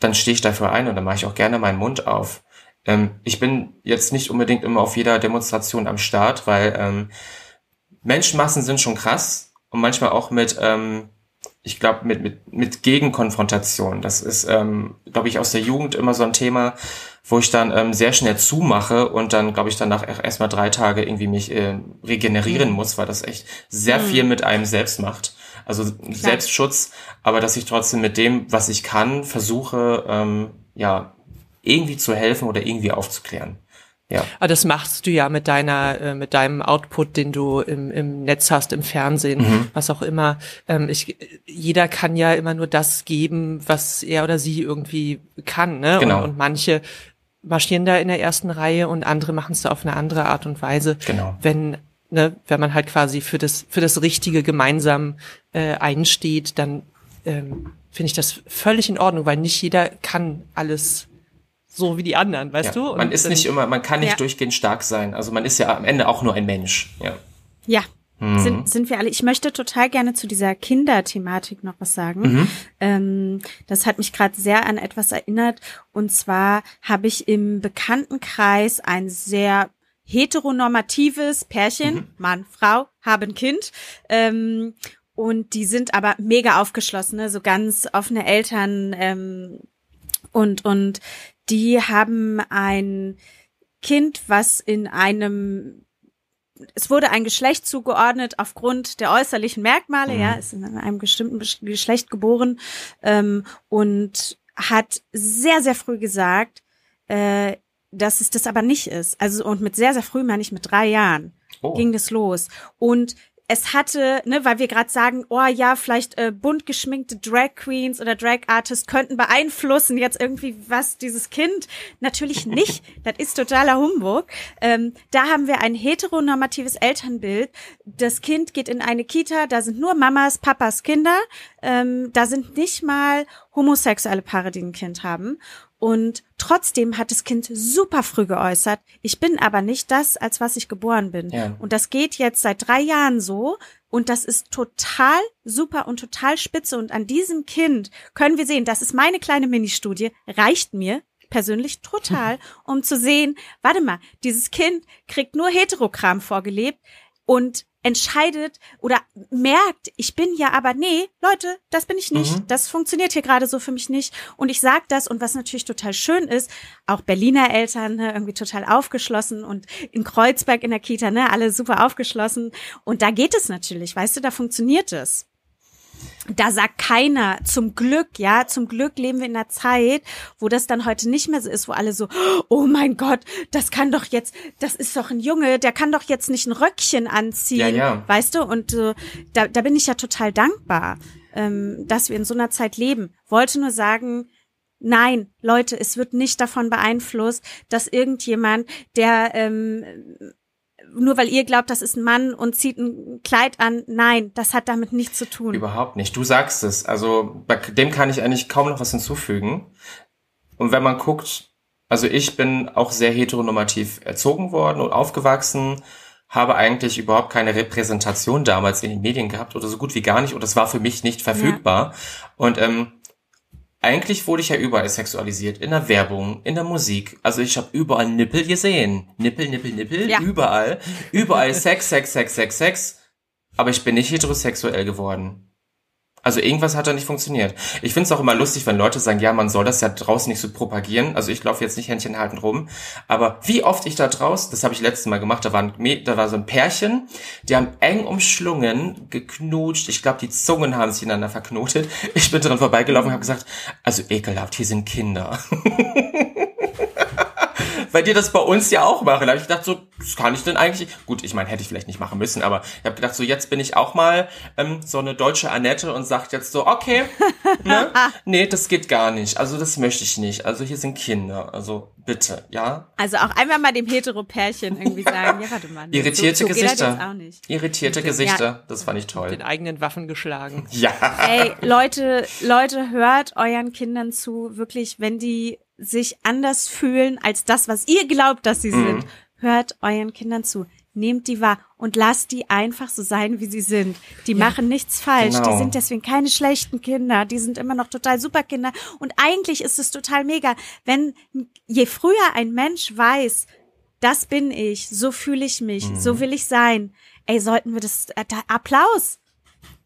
dann stehe ich dafür ein und dann mache ich auch gerne meinen Mund auf. Ähm, ich bin jetzt nicht unbedingt immer auf jeder Demonstration am Start, weil ähm, Menschenmassen sind schon krass und manchmal auch mit, ähm, ich glaube, mit, mit, mit Gegenkonfrontation. Das ist, ähm, glaube ich, aus der Jugend immer so ein Thema, wo ich dann ähm, sehr schnell zumache und dann, glaube ich, danach erstmal drei Tage irgendwie mich äh, regenerieren mhm. muss, weil das echt sehr mhm. viel mit einem selbst macht. Also Klar. Selbstschutz, aber dass ich trotzdem mit dem, was ich kann, versuche, ähm, ja, irgendwie zu helfen oder irgendwie aufzuklären. Ja. Aber ah, das machst du ja mit deiner, äh, mit deinem Output, den du im, im Netz hast, im Fernsehen, mhm. was auch immer. Ähm, ich, jeder kann ja immer nur das geben, was er oder sie irgendwie kann, ne? Genau. Und, und manche marschieren da in der ersten Reihe und andere machen es da auf eine andere Art und Weise. Genau. Wenn ne, wenn man halt quasi für das für das Richtige gemeinsam äh, einsteht, dann ähm, finde ich das völlig in Ordnung, weil nicht jeder kann alles so wie die anderen, weißt ja, du? Und man ist nicht immer, man kann nicht ja. durchgehend stark sein. Also man ist ja am Ende auch nur ein Mensch. Ja. Ja. Mhm. Sind, sind wir alle. Ich möchte total gerne zu dieser Kinderthematik noch was sagen. Mhm. Ähm, das hat mich gerade sehr an etwas erinnert. Und zwar habe ich im Bekanntenkreis ein sehr heteronormatives Pärchen, mhm. Mann, Frau, haben Kind. Ähm, und die sind aber mega aufgeschlossen, ne? so ganz offene Eltern ähm, und und die haben ein Kind, was in einem es wurde ein Geschlecht zugeordnet aufgrund der äußerlichen Merkmale, mhm. ja, ist in einem bestimmten Geschlecht geboren ähm, und hat sehr, sehr früh gesagt, äh, dass es das aber nicht ist. Also und mit sehr, sehr früh, meine ich mit drei Jahren, Oh. ging das los. Und es hatte, ne, weil wir gerade sagen, oh ja, vielleicht äh, bunt geschminkte Drag Queens oder Drag Artists könnten beeinflussen jetzt irgendwie was dieses Kind. Natürlich nicht. das ist totaler Humbug. Ähm, da haben wir ein heteronormatives Elternbild. Das Kind geht in eine Kita, da sind nur Mamas, Papas Kinder. Ähm, da sind nicht mal homosexuelle Paare, die ein Kind haben. Und trotzdem hat das Kind super früh geäußert, ich bin aber nicht das, als was ich geboren bin. Ja. Und das geht jetzt seit drei Jahren so. Und das ist total super und total spitze. Und an diesem Kind können wir sehen, das ist meine kleine Ministudie, reicht mir persönlich total, um zu sehen, warte mal, dieses Kind kriegt nur Heterokram vorgelebt und entscheidet oder merkt, ich bin ja aber, nee, Leute, das bin ich nicht. Mhm. Das funktioniert hier gerade so für mich nicht. Und ich sag das und was natürlich total schön ist, auch Berliner Eltern ne, irgendwie total aufgeschlossen und in Kreuzberg in der Kita, ne, alle super aufgeschlossen. Und da geht es natürlich, weißt du, da funktioniert es. Da sagt keiner, zum Glück, ja, zum Glück leben wir in einer Zeit, wo das dann heute nicht mehr so ist, wo alle so, oh mein Gott, das kann doch jetzt, das ist doch ein Junge, der kann doch jetzt nicht ein Röckchen anziehen, Ja, ja. weißt du? Und äh, da, da bin ich ja total dankbar, ähm, dass wir in so einer Zeit leben. Wollte nur sagen, nein, Leute, es wird nicht davon beeinflusst, dass irgendjemand, der ähm, nur weil ihr glaubt, das ist ein Mann und zieht ein Kleid an, nein, das hat damit nichts zu tun. Überhaupt nicht. Du sagst es. Also bei dem kann ich eigentlich kaum noch was hinzufügen. Und wenn man guckt, also ich bin auch sehr heteronormativ erzogen worden und aufgewachsen, habe eigentlich überhaupt keine Repräsentation damals in den Medien gehabt oder so gut wie gar nicht. Und das war für mich nicht verfügbar. Und ähm, eigentlich wurde ich ja überall sexualisiert. In der Werbung, in der Musik. Also ich habe überall Nippel gesehen. Nippel, Nippel, Nippel. Ja. Überall. Überall Sex, Sex, Sex, Sex, Sex. Aber ich bin nicht heterosexuell geworden. Also irgendwas hat da nicht funktioniert. Ich finde es auch immer lustig, wenn Leute sagen, ja, man soll das ja draußen nicht so propagieren. Also ich laufe jetzt nicht Händchen halten rum. Aber wie oft ich da draußen, das habe ich letztes Mal gemacht, da war, ein, Mä- da war so ein Pärchen, die haben eng umschlungen, geknutscht. Ich glaube, die Zungen haben sich ineinander verknotet. Ich bin dran vorbeigelaufen und habe gesagt, also ekelhaft, hier sind Kinder. Weil die das bei uns ja auch machen. Da habe ich gedacht, so, das kann ich denn eigentlich. Gut, ich meine, hätte ich vielleicht nicht machen müssen, aber ich habe gedacht, so jetzt bin ich auch mal ähm, so eine deutsche Annette und sagt jetzt so, okay, ne? nee, das geht gar nicht. Also das möchte ich nicht. Also hier sind Kinder. Also bitte, ja. Also auch einmal mal dem Hetero-Pärchen irgendwie sagen, ja, warte mal. Irritierte so, so geht das Gesichter. jetzt auch nicht. Irritierte Gesichter, das fand ich toll. Den eigenen Waffen geschlagen. Ja. Ey, Leute, Leute, hört euren Kindern zu, wirklich, wenn die sich anders fühlen als das, was ihr glaubt, dass sie Mhm. sind. Hört euren Kindern zu. Nehmt die wahr und lasst die einfach so sein, wie sie sind. Die machen nichts falsch. Genau. Die sind deswegen keine schlechten Kinder. Die sind immer noch total super Kinder. Und eigentlich ist es total mega, wenn je früher ein Mensch weiß, das bin ich, so fühle ich mich, Mhm. so will ich sein. Ey, sollten wir das, äh, da, Applaus.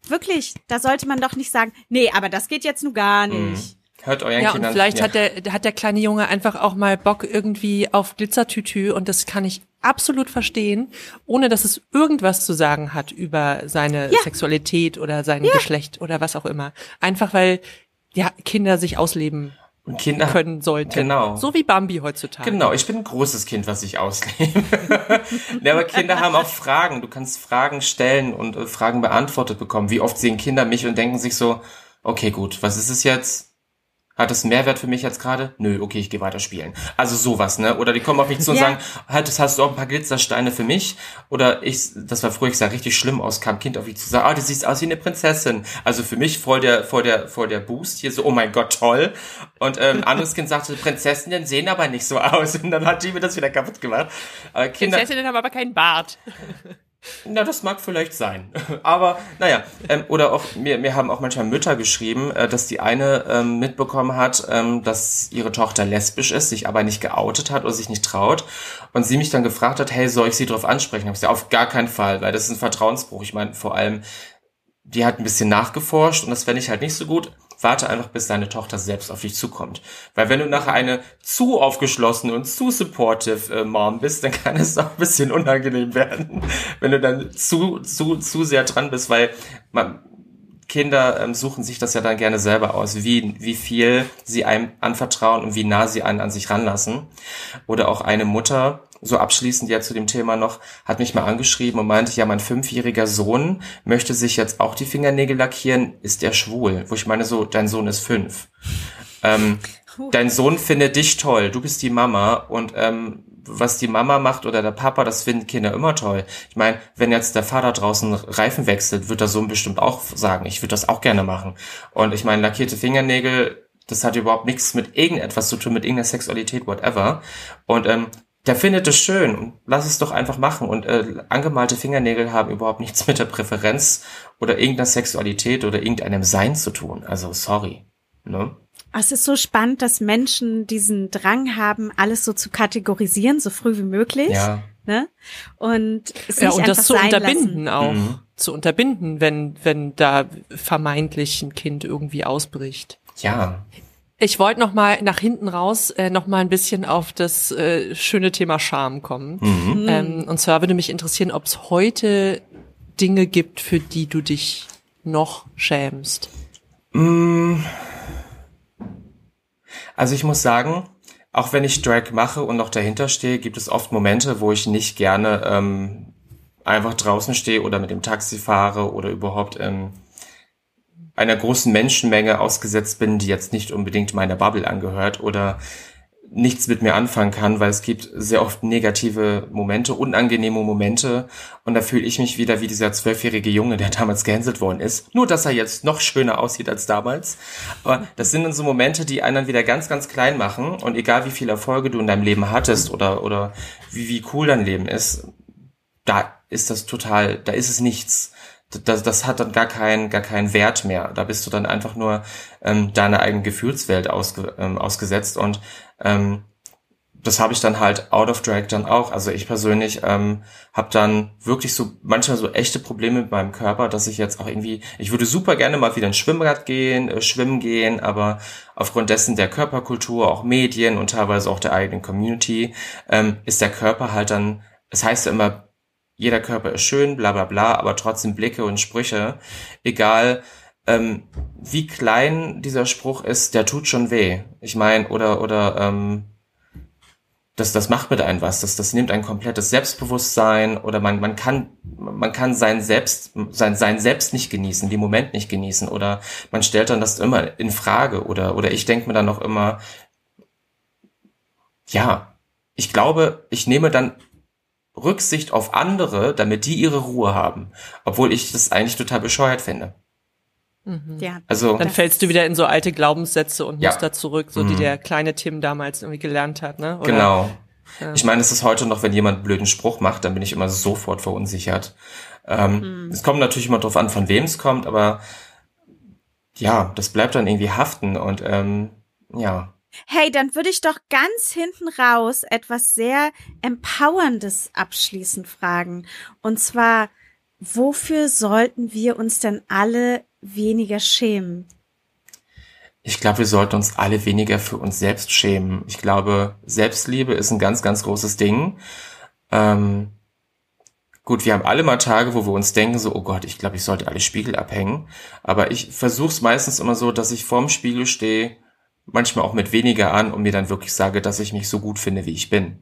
Wirklich, da sollte man doch nicht sagen, nee, aber das geht jetzt nur gar nicht. Hört euren Ja, und Kindern. vielleicht ja. hat der, hat der kleine Junge einfach auch mal Bock irgendwie auf Glitzertütü und das kann ich absolut verstehen, ohne dass es irgendwas zu sagen hat über seine Sexualität oder sein Geschlecht oder was auch immer. Einfach weil, ja, Kinder sich ausleben Und Kinder können sollten. Genau. So wie Bambi heutzutage. Genau, ich bin ein großes Kind, was ich auslebe. ja, aber Kinder haben auch Fragen. Du kannst Fragen stellen und äh, Fragen beantwortet bekommen. Wie oft sehen Kinder mich und denken sich so, okay, gut, was ist es jetzt? Hat das Mehrwert für mich jetzt gerade? Nö, okay, ich gehe weiter spielen. Also sowas, ne? Oder die kommen auf mich zu und Ja. sagen, halt, das hast du auch ein paar Glitzersteine für mich? Oder ich, das war früher, ich sah richtig schlimm aus, kam Kind auf mich zu sagen, ah, du siehst aus wie eine Prinzessin. Also für mich voll der, voll der, voll der Boost hier so, oh mein Gott, toll. Und ähm, anderes Kind sagte, Prinzessinnen sehen aber nicht so aus. Und dann hat die mir das wieder kaputt gemacht. Aber Kinder, Prinzessinnen haben aber keinen Bart. na, das mag vielleicht sein. Aber naja, ähm, oder auch mir, mir haben auch manchmal Mütter geschrieben, äh, dass die eine ähm, mitbekommen hat, ähm, dass ihre Tochter lesbisch ist, sich aber nicht geoutet hat oder sich nicht traut. Und sie mich dann gefragt hat, hey, soll ich sie darauf ansprechen? Hab ich gesagt, auf gar keinen Fall, weil das ist ein Vertrauensbruch. Ich meine, vor allem, die hat ein bisschen nachgeforscht und das fände ich halt nicht so gut. Warte einfach, bis deine Tochter selbst auf dich zukommt. Weil wenn du nachher eine zu aufgeschlossene und zu supportive äh, Mom bist, dann kann es auch ein bisschen unangenehm werden, wenn du dann zu, zu, zu sehr dran bist, weil man, Kinder ähm, suchen sich das ja dann gerne selber aus, wie, wie viel sie einem anvertrauen und wie nah sie einen an sich ranlassen. Oder auch eine Mutter, so abschließend ja zu dem Thema noch, hat mich mal angeschrieben und meinte, ja, mein fünfjähriger Sohn möchte sich jetzt auch die Fingernägel lackieren, ist er schwul? Wo ich meine, so, dein Sohn ist fünf. Ähm, dein Sohn findet dich toll, du bist die Mama und ähm, was die Mama macht oder der Papa, das finden Kinder immer toll. Ich meine, wenn jetzt der Vater draußen Reifen wechselt, wird der Sohn bestimmt auch sagen, ich würde das auch gerne machen. Und ich meine, lackierte Fingernägel, das hat überhaupt nichts mit irgendetwas zu tun, mit irgendeiner Sexualität, whatever. Und ähm, der findet es schön und lass es doch einfach machen. Und äh, angemalte Fingernägel haben überhaupt nichts mit der Präferenz oder irgendeiner Sexualität oder irgendeinem Sein zu tun. Also sorry. Ne? Es ist so spannend, dass Menschen diesen Drang haben, alles so zu kategorisieren, so früh wie möglich. Ja. Ne? Und, es Ja, nicht und das zu unterbinden lassen. auch. Mhm. Zu unterbinden, wenn, wenn da vermeintlich ein Kind irgendwie ausbricht. Ja. Ich wollte noch mal nach hinten raus äh, noch mal ein bisschen auf das äh, schöne Thema Scham kommen. Mhm. Ähm, und zwar würde mich interessieren, ob es heute Dinge gibt, für die du dich noch schämst. Also ich muss sagen, auch wenn ich Drag mache und noch dahinter stehe, gibt es oft Momente, wo ich nicht gerne ähm, einfach draußen stehe oder mit dem Taxi fahre oder überhaupt ähm, einer großen Menschenmenge ausgesetzt bin, die jetzt nicht unbedingt meiner Bubble angehört oder nichts mit mir anfangen kann, weil es gibt sehr oft negative Momente, unangenehme Momente und da fühle ich mich wieder wie dieser zwölfjährige Junge, der damals gehänselt worden ist. Nur, dass er jetzt noch schöner aussieht als damals. Aber das sind dann so Momente, die einen dann wieder ganz, ganz klein machen und egal wie viele Erfolge du in deinem Leben hattest oder, oder wie, wie cool dein Leben ist, da ist das total, da ist es nichts. Das, das hat dann gar keinen, gar keinen Wert mehr. Da bist du dann einfach nur ähm, deiner eigenen Gefühlswelt ausge, ähm, ausgesetzt und ähm, das habe ich dann halt out of drag dann auch. Also ich persönlich ähm, habe dann wirklich so manchmal so echte Probleme mit meinem Körper, dass ich jetzt auch irgendwie, ich würde super gerne mal wieder ins Schwimmbad gehen, äh, schwimmen gehen, aber aufgrund dessen der Körperkultur, auch Medien und teilweise auch der eigenen Community, ähm, ist der Körper halt dann, es heißt ja immer, jeder Körper ist schön, bla bla bla, aber trotzdem Blicke und Sprüche, egal ähm, wie klein dieser Spruch ist, der tut schon weh. Ich meine, oder, oder ähm, das, das macht mit einem was. Das, das nimmt ein komplettes Selbstbewusstsein oder man, man kann, man kann sein Selbst, sein, sein Selbst nicht genießen, den Moment nicht genießen oder man stellt dann das immer in Frage oder, oder ich denke mir dann noch immer, ja, ich glaube, ich nehme dann Rücksicht auf andere, damit die ihre Ruhe haben, obwohl ich das eigentlich total bescheuert finde. Ja. Also, Dann fällst du wieder in so alte Glaubenssätze und Ja. Muster zurück, so die Mhm. der kleine Tim damals irgendwie gelernt hat, ne? Oder- Genau. Ja. Ich meine, es ist heute noch, wenn jemand einen blöden Spruch macht, dann bin ich immer sofort verunsichert. Ähm, Es kommt natürlich immer drauf an, von wem es kommt, aber ja, das bleibt dann irgendwie haften und ähm, ja. Hey, dann würde ich doch ganz hinten raus etwas sehr Empowerndes abschließend fragen. Und zwar, wofür sollten wir uns denn alle weniger schämen? Ich glaube, wir sollten uns alle weniger für uns selbst schämen. Ich glaube, Selbstliebe ist ein ganz, ganz großes Ding. Ähm, gut, wir haben alle mal Tage, wo wir uns denken, so, oh Gott, ich glaube, ich sollte alle Spiegel abhängen. Aber ich versuche es meistens immer so, dass ich vorm Spiegel stehe, manchmal auch mit weniger an und mir dann wirklich sage, dass ich mich so gut finde, wie ich bin.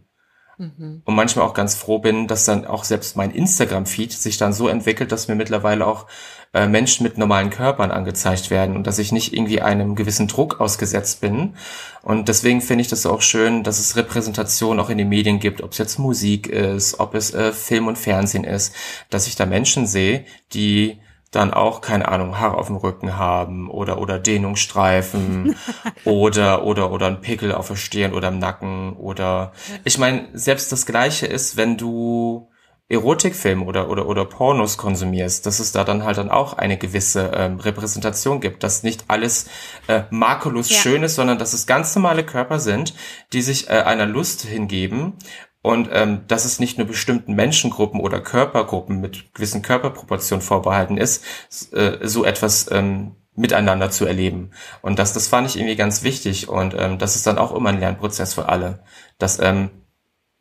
Und manchmal auch ganz froh bin, dass dann auch selbst mein Instagram-Feed sich dann so entwickelt, dass mir mittlerweile auch äh, Menschen mit normalen Körpern angezeigt werden und dass ich nicht irgendwie einem gewissen Druck ausgesetzt bin. Und deswegen finde ich das auch schön, dass es Repräsentation auch in den Medien gibt, ob es jetzt Musik ist, ob es äh, Film und Fernsehen ist, dass ich da Menschen sehe, die dann auch, keine Ahnung, Haare auf dem Rücken haben oder, oder Dehnungsstreifen oder, oder, oder ein Pickel auf der Stirn oder im Nacken oder, ich meine, selbst das Gleiche ist, wenn du Erotikfilme oder, oder, oder Pornos konsumierst, dass es da dann halt dann auch eine gewisse ähm, Repräsentation gibt, dass nicht alles äh, makellos Ja. schön ist, sondern dass es ganz normale Körper sind, die sich äh, einer Lust hingeben und ähm, dass es nicht nur bestimmten Menschengruppen oder Körpergruppen mit gewissen Körperproportionen vorbehalten ist, äh, so etwas ähm, miteinander zu erleben. Und das, das fand ich irgendwie ganz wichtig und ähm, das ist dann auch immer ein Lernprozess für alle, dass ähm,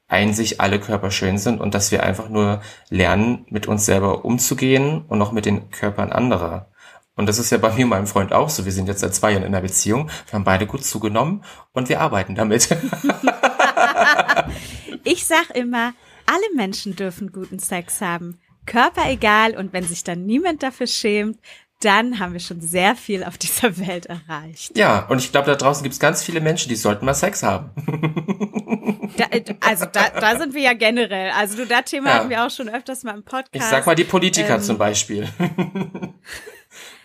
ein sich alle Körper schön sind und dass wir einfach nur lernen, mit uns selber umzugehen und auch mit den Körpern anderer. Und das ist ja bei mir und meinem Freund auch so. Wir sind jetzt seit zwei Jahren in einer Beziehung. Wir haben beide gut zugenommen und wir arbeiten damit. Ich sag immer, alle Menschen dürfen guten Sex haben. Körper egal und wenn sich dann niemand dafür schämt, dann haben wir schon sehr viel auf dieser Welt erreicht. ja, und ich glaube, da draußen gibt es ganz viele Menschen, die sollten mal Sex haben. Da, äh, also da, da sind wir ja generell. Also du, das Thema Ja. hatten wir auch schon öfters mal im Podcast. Ich sag mal die Politiker Ähm, zum Beispiel.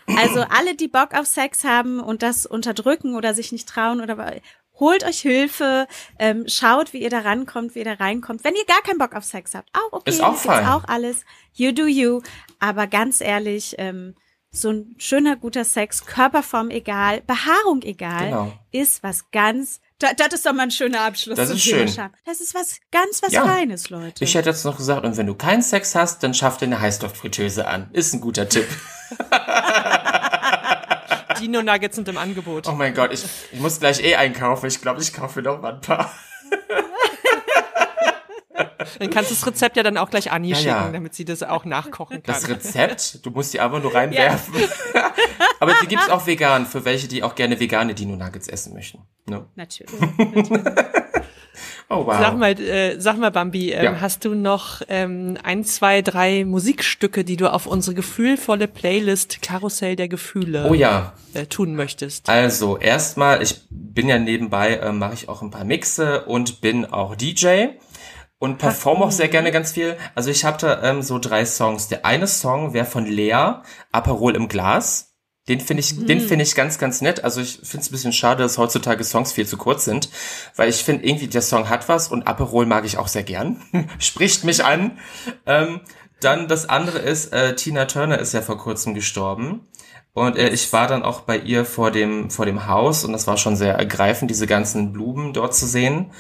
Also alle, die Bock auf Sex haben und das unterdrücken oder sich nicht trauen oder holt euch Hilfe, ähm, schaut, wie ihr da rankommt, wie ihr da reinkommt. Wenn ihr gar keinen Bock auf Sex habt, auch okay, Ist auch fein. auch alles. You do you. Aber ganz ehrlich, ähm, so ein schöner, guter Sex, Körperform egal, Behaarung egal, Genau. ist was ganz, da, das ist doch mal ein schöner Abschluss. Das ist schön. Scham. Das ist was ganz was Ja. Feines, Leute. Ich hätte jetzt noch gesagt, und wenn du keinen Sex hast, dann schaff dir eine Heißluftfritteuse an. Ist ein guter Tipp. Dino Nuggets sind im Angebot. Oh mein Gott, ich, ich muss gleich eh einkaufen. Ich glaube, ich kaufe noch mal ein paar. Dann kannst du das Rezept ja dann auch gleich Anni Ja, schicken, ja. damit sie das auch nachkochen kann. Das Rezept, du musst die einfach nur reinwerfen. Aber die gibt's auch vegan, für welche, die auch gerne vegane Dino Nuggets essen möchten. Ne? Natürlich. Oh wow. Sag mal, äh, sag mal, Bambi, ähm, Ja. hast du noch ähm, ein, zwei, drei Musikstücke, die du auf unsere gefühlvolle Playlist Karussell der Gefühle Oh ja. äh, tun möchtest? Also erstmal, ich bin ja nebenbei, äh, mache ich auch ein paar Mixe und bin auch DJ und performe auch sehr gerne ganz viel. Also ich habe da ähm, so drei Songs. Der eine Song wäre von Lea, Aperol im Glas. Den finde ich, den finde ich ganz, ganz nett. Also ich finde es ein bisschen schade, dass heutzutage Songs viel zu kurz sind, weil ich finde irgendwie der Song hat was und Aperol mag ich auch sehr gern. Spricht mich an. Ähm, dann das andere ist, äh, Tina Turner ist ja vor kurzem gestorben. Und äh, ich war dann auch bei ihr vor dem, vor dem Haus und das war schon sehr ergreifend, diese ganzen Blumen dort zu sehen.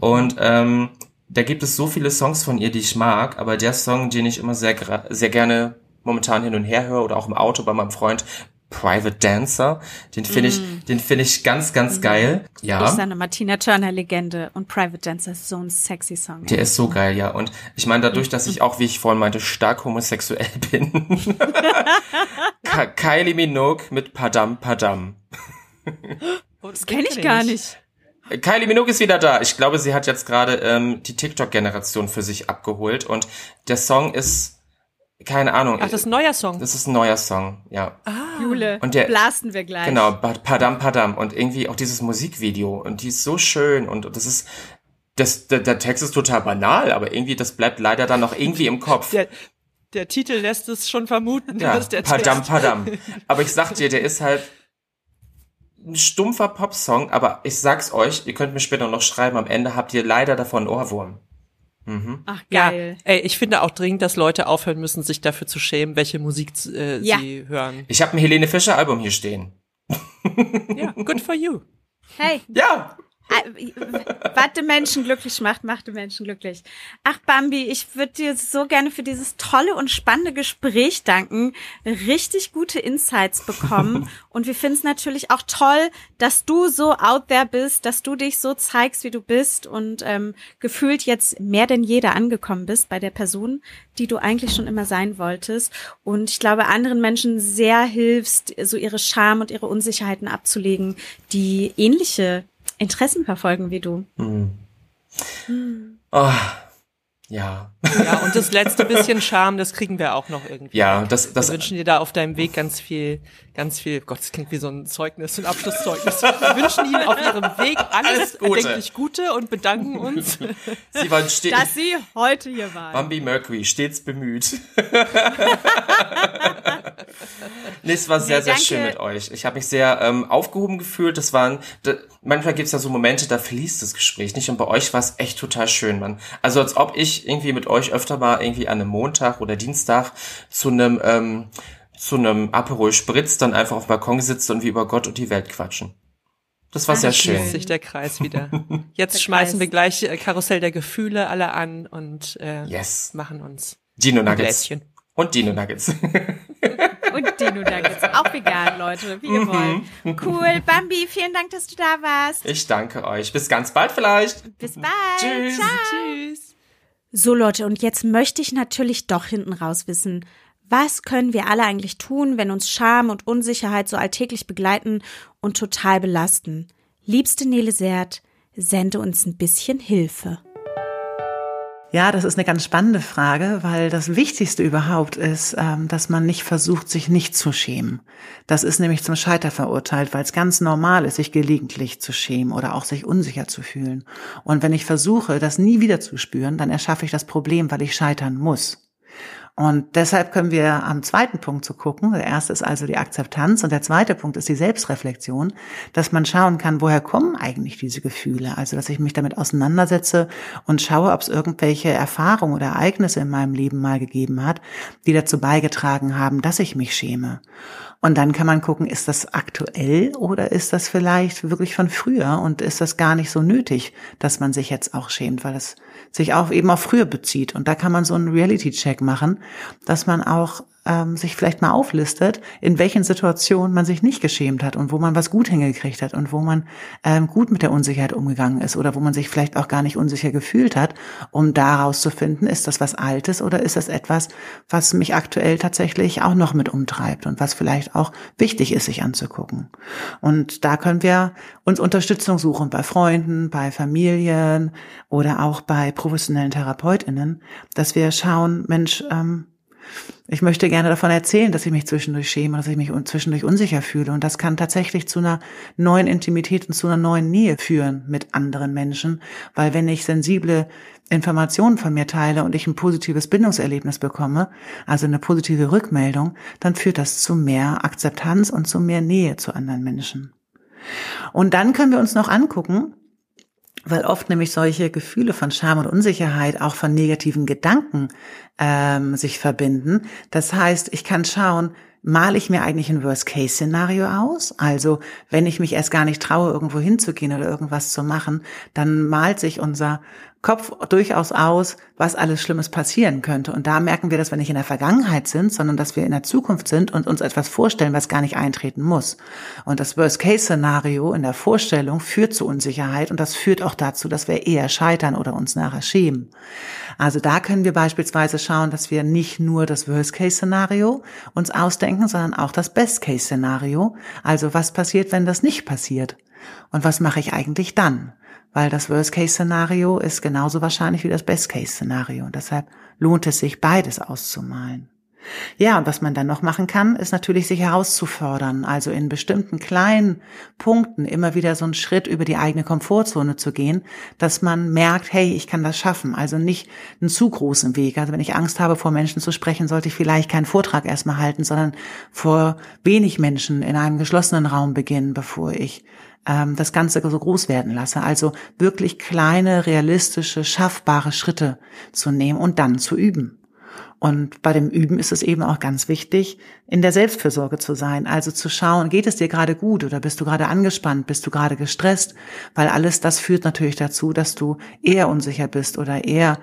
Und ähm, da gibt es so viele Songs von ihr, die ich mag, aber der Song, den ich immer sehr, sehr gerne momentan hin und her höre oder auch im Auto bei meinem Freund, Private Dancer, den finde ich, den finde ich ganz, ganz geil. Ich Ja. sage mal, Tina Turner Legende und Private Dancer ist so ein sexy Song. Der ist so geil, ja. Und ich meine, dadurch, dass ich auch, wie ich vorhin meinte, stark homosexuell bin. Kylie Minogue mit Padam Padam. Das Kenn ich gar nicht. Kylie Minogue ist wieder da. Ich glaube, sie hat jetzt gerade ähm, die TikTok-Generation für sich abgeholt. Und der Song ist, keine Ahnung. Ach, das ist ein neuer Song. das ist ein neuer Song, ja. Jule, Und der- blasten wir gleich. Genau, Pa- Padam Padam. Und irgendwie auch dieses Musikvideo. Und die ist so schön. Und das ist, das, der, der Text ist total banal, aber irgendwie, das bleibt leider dann noch irgendwie im Kopf. Der, der Titel lässt es schon vermuten, Ja, dass der Padam Text- Padam. Aber ich sag dir, der ist halt ein stumpfer Popsong, aber ich sag's euch, ihr könnt mir später noch schreiben, am Ende habt ihr leider davon einen Ohrwurm. Ach, Ja, geil. ey, ich finde auch dringend, dass Leute aufhören müssen, sich dafür zu schämen, welche Musik äh, Ja. sie hören. Ich habe ein Helene Fischer Album hier stehen. Ja, good for you. Hey, Ja. Äh, was die Menschen glücklich macht, macht die Menschen glücklich. Ach, Bambi, ich würde dir so gerne für dieses tolle und spannende Gespräch danken. Richtig gute Insights bekommen. und wir finden es natürlich auch toll, dass du so out there bist, dass du dich so zeigst, wie du bist und ähm, gefühlt jetzt mehr denn jeder angekommen bist bei der Person, die du eigentlich schon immer sein wolltest. Und ich glaube, anderen Menschen sehr hilfst, so ihre Scham und ihre Unsicherheiten abzulegen, die ähnliche Interessen verfolgen wie du. Oh, ja. Ja, und das letzte bisschen Charme, das kriegen wir auch noch irgendwie. Ja, das, Wir das, wünschen dir da auf deinem Weg ganz viel, ganz viel, Gott, das klingt wie so ein Zeugnis, ein Abschlusszeugnis. Wir wünschen Ihnen auf Ihrem Weg alles, Alles Gute. erdenklich Gute und bedanken uns. sie waren ste Dass sie heute hier waren. Bambi Mercury, stets bemüht. nee, es war sehr, Nee, sehr schön mit euch. Ich habe mich sehr ähm, aufgehoben gefühlt. Das waren, da, manchmal gibt's ja so Momente, da fließt das Gespräch nicht. Und bei euch war es echt total schön, Mann. Also als ob ich irgendwie mit euch öfter mal irgendwie an einem Montag oder Dienstag zu einem ähm, zu einem Aperol Spritz dann einfach auf dem Balkon sitze und wir über Gott und die Welt quatschen. Das war Ah, sehr schön. Schließt sich der Kreis wieder. Jetzt Der schmeißen Kreis. wir gleich äh, Karussell der Gefühle alle an und äh, Yes. machen uns Dino Nuggets. Und Dino Nuggets. Und Dino Nuggets. Auch vegan, Leute, wie ihr wollt. Cool. Bambi, vielen Dank, dass du da warst. Ich danke euch. Bis ganz bald vielleicht. Bis bald. Tschüss. Ciao. Tschüss. So Leute, und jetzt möchte ich natürlich doch hinten raus wissen, Was können wir alle eigentlich tun, wenn uns Scham und Unsicherheit so alltäglich begleiten und total belasten? Liebste Nele Sert, sende uns ein bisschen Hilfe. Ja, das ist eine ganz spannende Frage, weil das Wichtigste überhaupt ist, ähm, dass man nicht versucht, sich nicht zu schämen. Das ist nämlich zum Scheiter verurteilt, weil es ganz normal ist, sich gelegentlich zu schämen oder auch sich unsicher zu fühlen. Und wenn ich versuche, das nie wieder zu spüren, dann erschaffe ich das Problem, weil ich scheitern muss. Und deshalb können wir am zweiten Punkt zu gucken. Der erste ist also die Akzeptanz und der zweite Punkt ist die Selbstreflexion, dass man schauen kann, woher kommen eigentlich diese Gefühle? Also, dass ich mich damit auseinandersetze und schaue, ob es irgendwelche Erfahrungen oder Ereignisse in meinem Leben mal gegeben hat, die dazu beigetragen haben, dass ich mich schäme. Und dann kann man gucken, ist das aktuell oder ist das vielleicht wirklich von früher und ist das gar nicht so nötig, dass man sich jetzt auch schämt, weil es sich auch eben auf früher bezieht. Und da kann man so einen Reality-Check machen, dass man auch ähm, sich vielleicht mal auflistet, in welchen Situationen man sich nicht geschämt hat und wo man was gut hingekriegt hat und wo man ähm, gut mit der Unsicherheit umgegangen ist oder wo man sich vielleicht auch gar nicht unsicher gefühlt hat, um daraus zu finden, ist das was Altes oder ist das etwas, was mich aktuell tatsächlich auch noch mit umtreibt und was vielleicht auch wichtig ist, sich anzugucken. Und da können wir uns Unterstützung suchen bei Freunden, bei Familien oder auch bei professionellen TherapeutInnen, dass wir schauen, Mensch, ähm, ich möchte gerne davon erzählen, dass ich mich zwischendurch schäme, dass ich mich zwischendurch unsicher fühle. Und das kann tatsächlich zu einer neuen Intimität und zu einer neuen Nähe führen mit anderen Menschen. Weil wenn ich sensible Informationen von mir teile und ich ein positives Bindungserlebnis bekomme, also eine positive Rückmeldung, dann führt das zu mehr Akzeptanz und zu mehr Nähe zu anderen Menschen. Und dann können wir uns noch angucken, weil oft nämlich solche Gefühle von Scham und Unsicherheit auch von negativen Gedanken ähm, sich verbinden. Das heißt, ich kann schauen, male ich mir eigentlich ein Worst-Case-Szenario aus? Also, wenn ich mich erst gar nicht traue, irgendwo hinzugehen oder irgendwas zu machen, dann malt sich unser Kopf durchaus aus, was alles Schlimmes passieren könnte. Und da merken wir, dass wir nicht in der Vergangenheit sind, sondern dass wir in der Zukunft sind und uns etwas vorstellen, was gar nicht eintreten muss. Und das Worst-Case-Szenario in der Vorstellung führt zu Unsicherheit und das führt auch dazu, dass wir eher scheitern oder uns nachher schämen. Also da können wir beispielsweise schauen, dass wir nicht nur das Worst-Case-Szenario uns ausdenken, sondern auch das Best-Case-Szenario. Also was passiert, wenn das nicht passiert? Und was mache ich eigentlich dann? Weil das Worst-Case-Szenario ist genauso wahrscheinlich wie das Best-Case-Szenario. Und deshalb lohnt es sich, beides auszumalen. Ja, und was man dann noch machen kann, ist natürlich sich herauszufordern, also in bestimmten kleinen Punkten immer wieder so einen Schritt über die eigene Komfortzone zu gehen, dass man merkt, hey, ich kann das schaffen. Also nicht einen zu großen Weg. Also wenn ich Angst habe, vor Menschen zu sprechen, sollte ich vielleicht keinen Vortrag erstmal halten, sondern vor wenig Menschen in einem geschlossenen Raum beginnen, bevor ich ähm, das Ganze so groß werden lasse. Also wirklich kleine, realistische, schaffbare Schritte zu nehmen und dann zu üben. Und bei dem Üben ist es eben auch ganz wichtig, in der Selbstfürsorge zu sein. Also zu schauen, geht es dir gerade gut oder bist du gerade angespannt, bist du gerade gestresst? Weil alles das führt natürlich dazu, dass du eher unsicher bist oder eher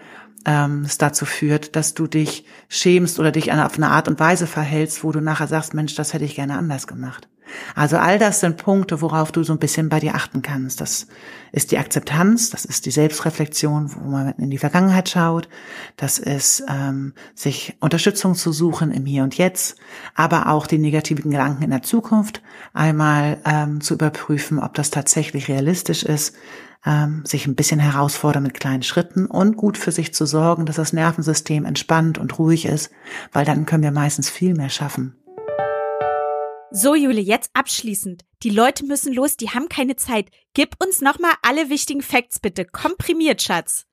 ähm, es dazu führt, dass du dich schämst oder dich auf eine Art und Weise verhältst, wo du nachher sagst, Mensch, das hätte ich gerne anders gemacht. Also all das sind Punkte, worauf du so ein bisschen bei dir achten kannst. Das ist die Akzeptanz, das ist die Selbstreflexion, wo man in die Vergangenheit schaut, das ist ähm, sich Unterstützung zu suchen im Hier und Jetzt, aber auch die negativen Gedanken in der Zukunft einmal ähm, zu überprüfen, ob das tatsächlich realistisch ist, ähm, sich ein bisschen herausfordern mit kleinen Schritten und gut für sich zu sorgen, dass das Nervensystem entspannt und ruhig ist, weil dann können wir meistens viel mehr schaffen. So, Jule, jetzt abschließend. Die Leute müssen los, die haben keine Zeit. Gib uns nochmal alle wichtigen Facts bitte. Komprimiert, Schatz.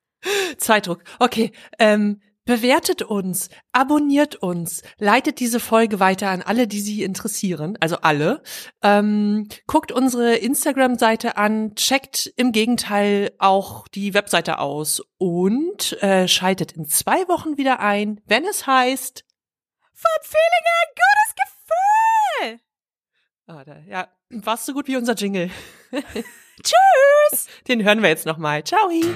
Zeitdruck. Okay, ähm, bewertet uns, abonniert uns, leitet diese Folge weiter an alle, die sie interessieren, also alle. Ähm, guckt unsere Instagram-Seite an, checkt im Gegenteil auch die Webseite aus und äh, schaltet in zwei Wochen wieder ein, wenn es heißt Von Feeling ein gutes Gefühl. Ah, da, ja, warst so gut wie unser Jingle. Tschüss. Den hören wir jetzt nochmal. Ciao. Und